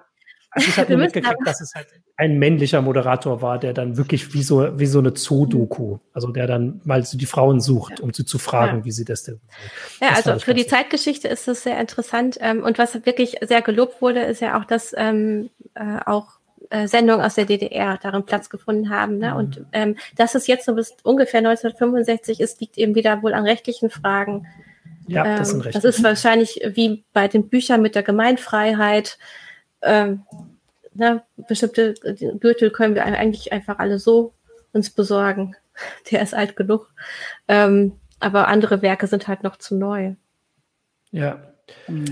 Also ich habe *laughs* nur mitgekriegt, dass es halt ein männlicher Moderator war, der dann wirklich wie so, wie so eine Zoo-Doku, also der dann mal so die Frauen sucht, ja. um sie zu fragen, ja. wie sie das denn. Ja, das also für die Zeitgeschichte ist das sehr interessant. Ähm, und was wirklich sehr gelobt wurde, ist ja auch, dass ähm, äh, auch äh, Sendungen aus der DDR darin Platz gefunden haben. Ne? Mhm. Und ähm, dass es jetzt so bis ungefähr 1965 ist, liegt eben wieder wohl an rechtlichen Fragen. Ja, das sind ähm, rechtliche. Das ist wahrscheinlich wie bei den Büchern mit der Gemeinfreiheit. Ähm, ne, bestimmte Gürtel können wir eigentlich einfach alle so uns besorgen. *laughs* Der ist alt genug. Ähm, aber andere Werke sind halt noch zu neu. Ja.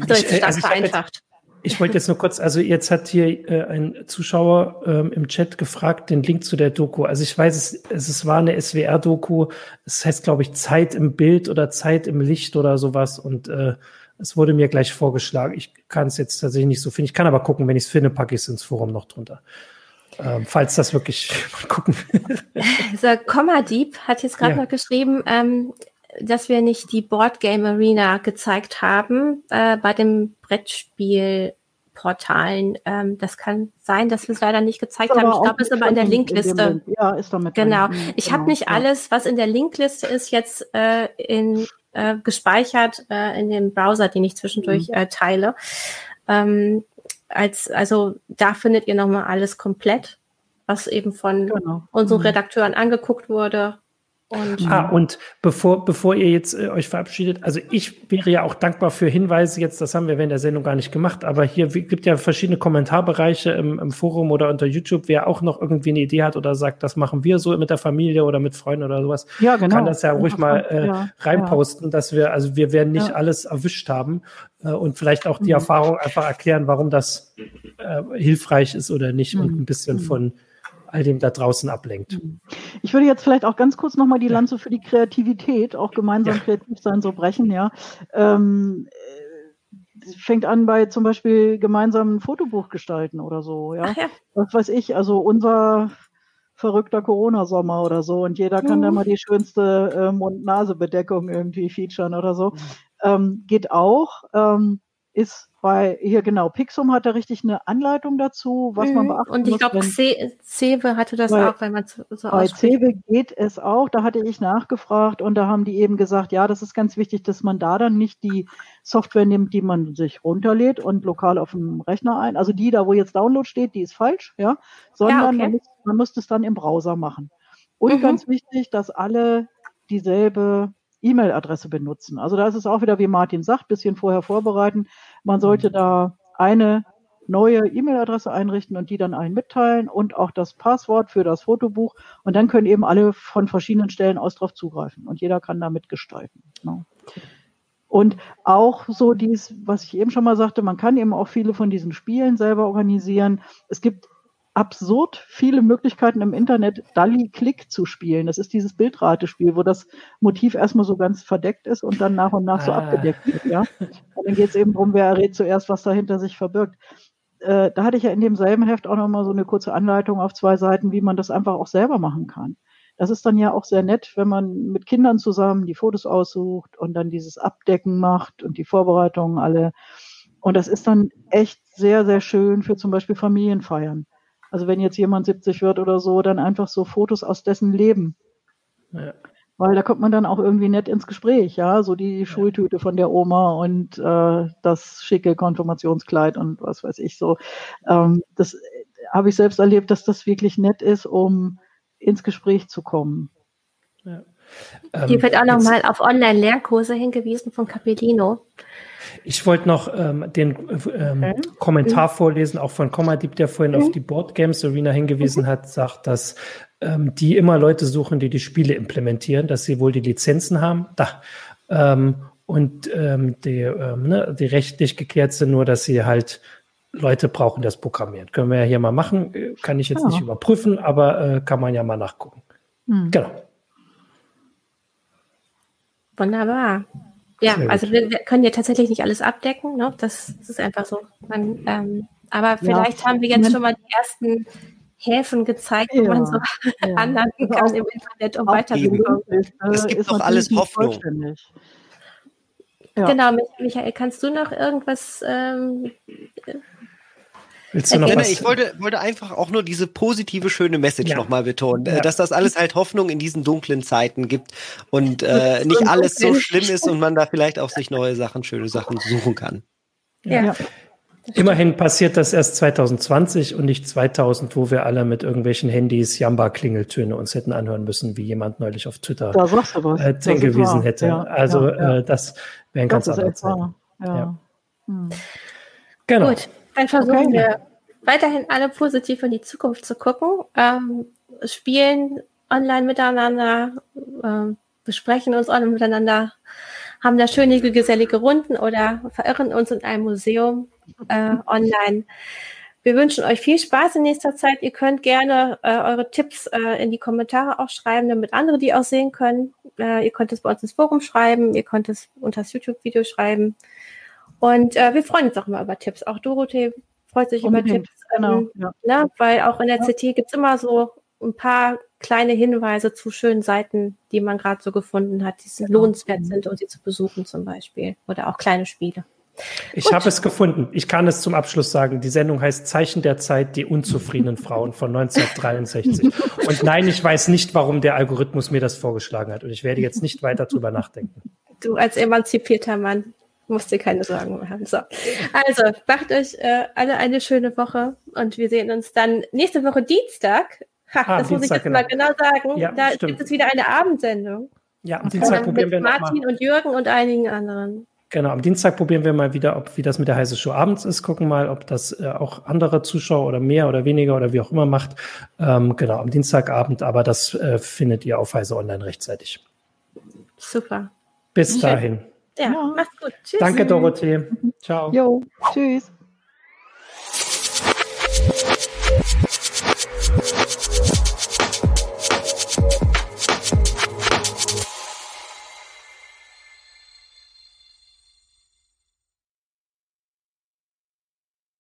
Also ich, stark also vereinfacht. Ich wollte jetzt nur kurz, also jetzt hat hier äh, ein Zuschauer ähm, im Chat gefragt, den Link zu der Doku. Also ich weiß, es, es, es war eine SWR-Doku. Es heißt, glaube ich, Zeit im Bild oder Zeit im Licht oder sowas. Und äh, es wurde mir gleich vorgeschlagen. Ich kann es jetzt tatsächlich nicht so finden. Ich kann aber gucken, wenn ich es finde, packe ich es ins Forum noch drunter. Ähm, falls das wirklich *laughs* mal gucken. so, Komma-Dieb hat jetzt gerade ja. noch geschrieben, ähm, dass wir nicht die Board Game Arena gezeigt haben äh, bei dem Brettspielportalen. Ähm, das kann sein, dass wir es leider nicht gezeigt haben. Ich glaube, es ist aber in der Linkliste. Link. Ja, ist damit. Genau. Drin. Ich genau. habe nicht ja. alles, was in der Linkliste ist, jetzt äh, in, äh, gespeichert äh, in dem Browser, den ich zwischendurch mhm. äh, teile. Ähm, als, also da findet ihr nochmal alles komplett, was eben von genau. unseren mhm. Redakteuren angeguckt wurde und ah, und bevor, bevor ihr jetzt äh, euch verabschiedet, also ich wäre ja auch dankbar für Hinweise jetzt, das haben wir während der Sendung gar nicht gemacht, aber hier gibt ja verschiedene Kommentarbereiche im, im Forum oder unter YouTube, wer auch noch irgendwie eine Idee hat oder sagt, das machen wir so mit der Familie oder mit Freunden oder sowas, ja, genau. kann das ja ruhig mal äh, ja, reinposten, dass wir, also wir werden nicht alles erwischt haben äh, und vielleicht auch die mhm. Erfahrung einfach erklären, warum das äh, hilfreich ist oder nicht mhm. und ein bisschen mhm. von all dem da draußen ablenkt. Mhm. Ich würde jetzt vielleicht auch ganz kurz nochmal die Lanze für die Kreativität, auch gemeinsam ja. kreativ sein, so brechen, ja. Ähm, äh, fängt an bei zum Beispiel gemeinsamen Fotobuch gestalten oder so, ja? ja. Was weiß ich, also unser verrückter Corona-Sommer oder so und jeder kann mhm. da mal die schönste äh, Mund-Nase-Bedeckung irgendwie featuren oder so. Ähm, geht auch. Ähm, ist bei, hier genau, Pixum hat da richtig eine Anleitung dazu, was mhm. man beachten Und ich glaube, Cewe hatte das bei, auch, wenn man so Bei Cewe geht es auch, da hatte ich nachgefragt und da haben die eben gesagt, ja, das ist ganz wichtig, dass man da dann nicht die Software nimmt, die man sich runterlädt und lokal auf dem Rechner ein. Also die da, wo jetzt Download steht, die ist falsch, ja, sondern ja, okay. man, muss, man muss das dann im Browser machen. Und mhm. ganz wichtig, dass alle dieselbe E-Mail-Adresse benutzen. Also da ist es auch wieder, wie Martin sagt, bisschen vorher vorbereiten. Man sollte mhm. da eine neue E-Mail-Adresse einrichten und die dann allen mitteilen und auch das Passwort für das Fotobuch. Und dann können eben alle von verschiedenen Stellen aus drauf zugreifen und jeder kann da mitgestalten. Genau. Und auch so dies, was ich eben schon mal sagte, man kann eben auch viele von diesen Spielen selber organisieren. Es gibt absurd viele Möglichkeiten im Internet, Dalli Click zu spielen. Das ist dieses Bildratespiel, wo das Motiv erstmal so ganz verdeckt ist und dann nach und nach so ah. abgedeckt wird. Ja? Und dann geht es eben darum, wer errät zuerst, was dahinter sich verbirgt. Äh, da hatte ich ja in demselben Heft auch nochmal so eine kurze Anleitung auf zwei Seiten, wie man das einfach auch selber machen kann. Das ist dann ja auch sehr nett, wenn man mit Kindern zusammen die Fotos aussucht und dann dieses Abdecken macht und die Vorbereitungen alle. Und das ist dann echt sehr, sehr schön für zum Beispiel Familienfeiern. Also wenn jetzt jemand 70 wird oder so, dann einfach so Fotos aus dessen Leben. Ja. Weil da kommt man dann auch irgendwie nett ins Gespräch, ja, so die Schultüte von der Oma und äh, das schicke Konfirmationskleid und was weiß ich so. Ähm, das habe ich selbst erlebt, dass das wirklich nett ist, um ins Gespräch zu kommen. Ja. Hier ähm, wird auch nochmal auf Online-Lernkurse hingewiesen von Capellino. Ich wollte noch ähm, den ähm, okay. Kommentar mhm. vorlesen, auch von Kommadip, der vorhin mhm. auf die Board Games Arena hingewiesen mhm. hat, sagt, dass ähm, die immer Leute suchen, die die Spiele implementieren, dass sie wohl die Lizenzen haben. Da. Ähm, und ähm, die, ähm, ne, die rechtlich geklärt sind, nur dass sie halt Leute brauchen, das Programmieren. Können wir ja hier mal machen. Kann ich jetzt ja. nicht überprüfen, aber äh, kann man ja mal nachgucken. Mhm. Genau. Wunderbar. Ja, also wir, wir, können ja tatsächlich nicht alles abdecken, ne? das, das ist einfach so. Man, ähm, aber vielleicht ja. haben wir jetzt schon mal die ersten Häfen gezeigt, ja. wo man so *laughs* ja. anlanden also kann im Internet, um weiterzukommen. Es gibt doch alles Hoffnung. Ja. Genau, Michael, kannst du noch irgendwas ähm, Willst du noch was? Ich wollte, wollte einfach auch nur diese positive, schöne Message ja. nochmal betonen, äh, ja. dass das alles halt Hoffnung in diesen dunklen Zeiten gibt und äh, nicht alles so schlimm ist und man da vielleicht auch sich neue Sachen, schöne Sachen suchen kann. Ja. ja. Immerhin passiert das erst 2020 und nicht 2000, wo wir alle mit irgendwelchen Handys Jamba-Klingeltöne uns hätten anhören müssen, wie jemand neulich auf Twitter. Äh, hingewiesen hätte. Ja, also ja, äh, das wäre ein ganz anderer Zeit. Ja. Hm. Genau. Gut, dann versuchen okay. wir weiterhin alle positiv in die Zukunft zu gucken, ähm, spielen online miteinander, äh, besprechen uns alle miteinander, haben da schöne gesellige Runden oder verirren uns in einem Museum äh, *laughs* online. Wir wünschen euch viel Spaß in nächster Zeit. Ihr könnt gerne äh, eure Tipps äh, in die Kommentare auch schreiben, damit andere die auch sehen können. Äh, ihr könnt es bei uns ins Forum schreiben, ihr könnt es unter das YouTube-Video schreiben. Und äh, wir freuen uns auch immer über Tipps. Auch Dorothee freut sich Unbedingt. über Tipps. Genau, ähm, ja. ne? Weil auch in der. CT gibt es immer so ein paar kleine Hinweise zu schönen Seiten, die man gerade so gefunden hat, die genau. lohnenswert sind, um sie zu besuchen zum Beispiel. Oder auch kleine Spiele. Ich habe es gefunden. Ich kann es zum Abschluss sagen. Die Sendung heißt Zeichen der Zeit, die unzufriedenen Frauen von 1963. *laughs* Und nein, ich weiß nicht, warum der Algorithmus mir das vorgeschlagen hat. Und ich werde jetzt nicht weiter drüber nachdenken. Du als emanzipierter Mann musst dir keine Sorgen machen. So. Also, macht euch äh, alle eine schöne Woche und wir sehen uns dann nächste Woche Dienstag. Ha, ah, das Dienstag, muss ich jetzt genau. mal genau sagen. Ja, da stimmt. gibt es wieder eine Abendsendung. Ja, am Dienstag probieren wir Martin und Jürgen und einigen anderen. Genau, am Dienstag probieren wir mal wieder, ob wie das mit der heiße Show abends ist. Gucken mal, ob das äh, auch andere Zuschauer oder mehr oder weniger oder wie auch immer macht. Ähm, genau, am Dienstagabend, aber das äh, findet ihr auf Heise Online rechtzeitig. Super. Bis dahin. Ja, ja. mach's gut. Tschüss. Danke, Dorothee. Mhm. Ciao. Jo, tschüss.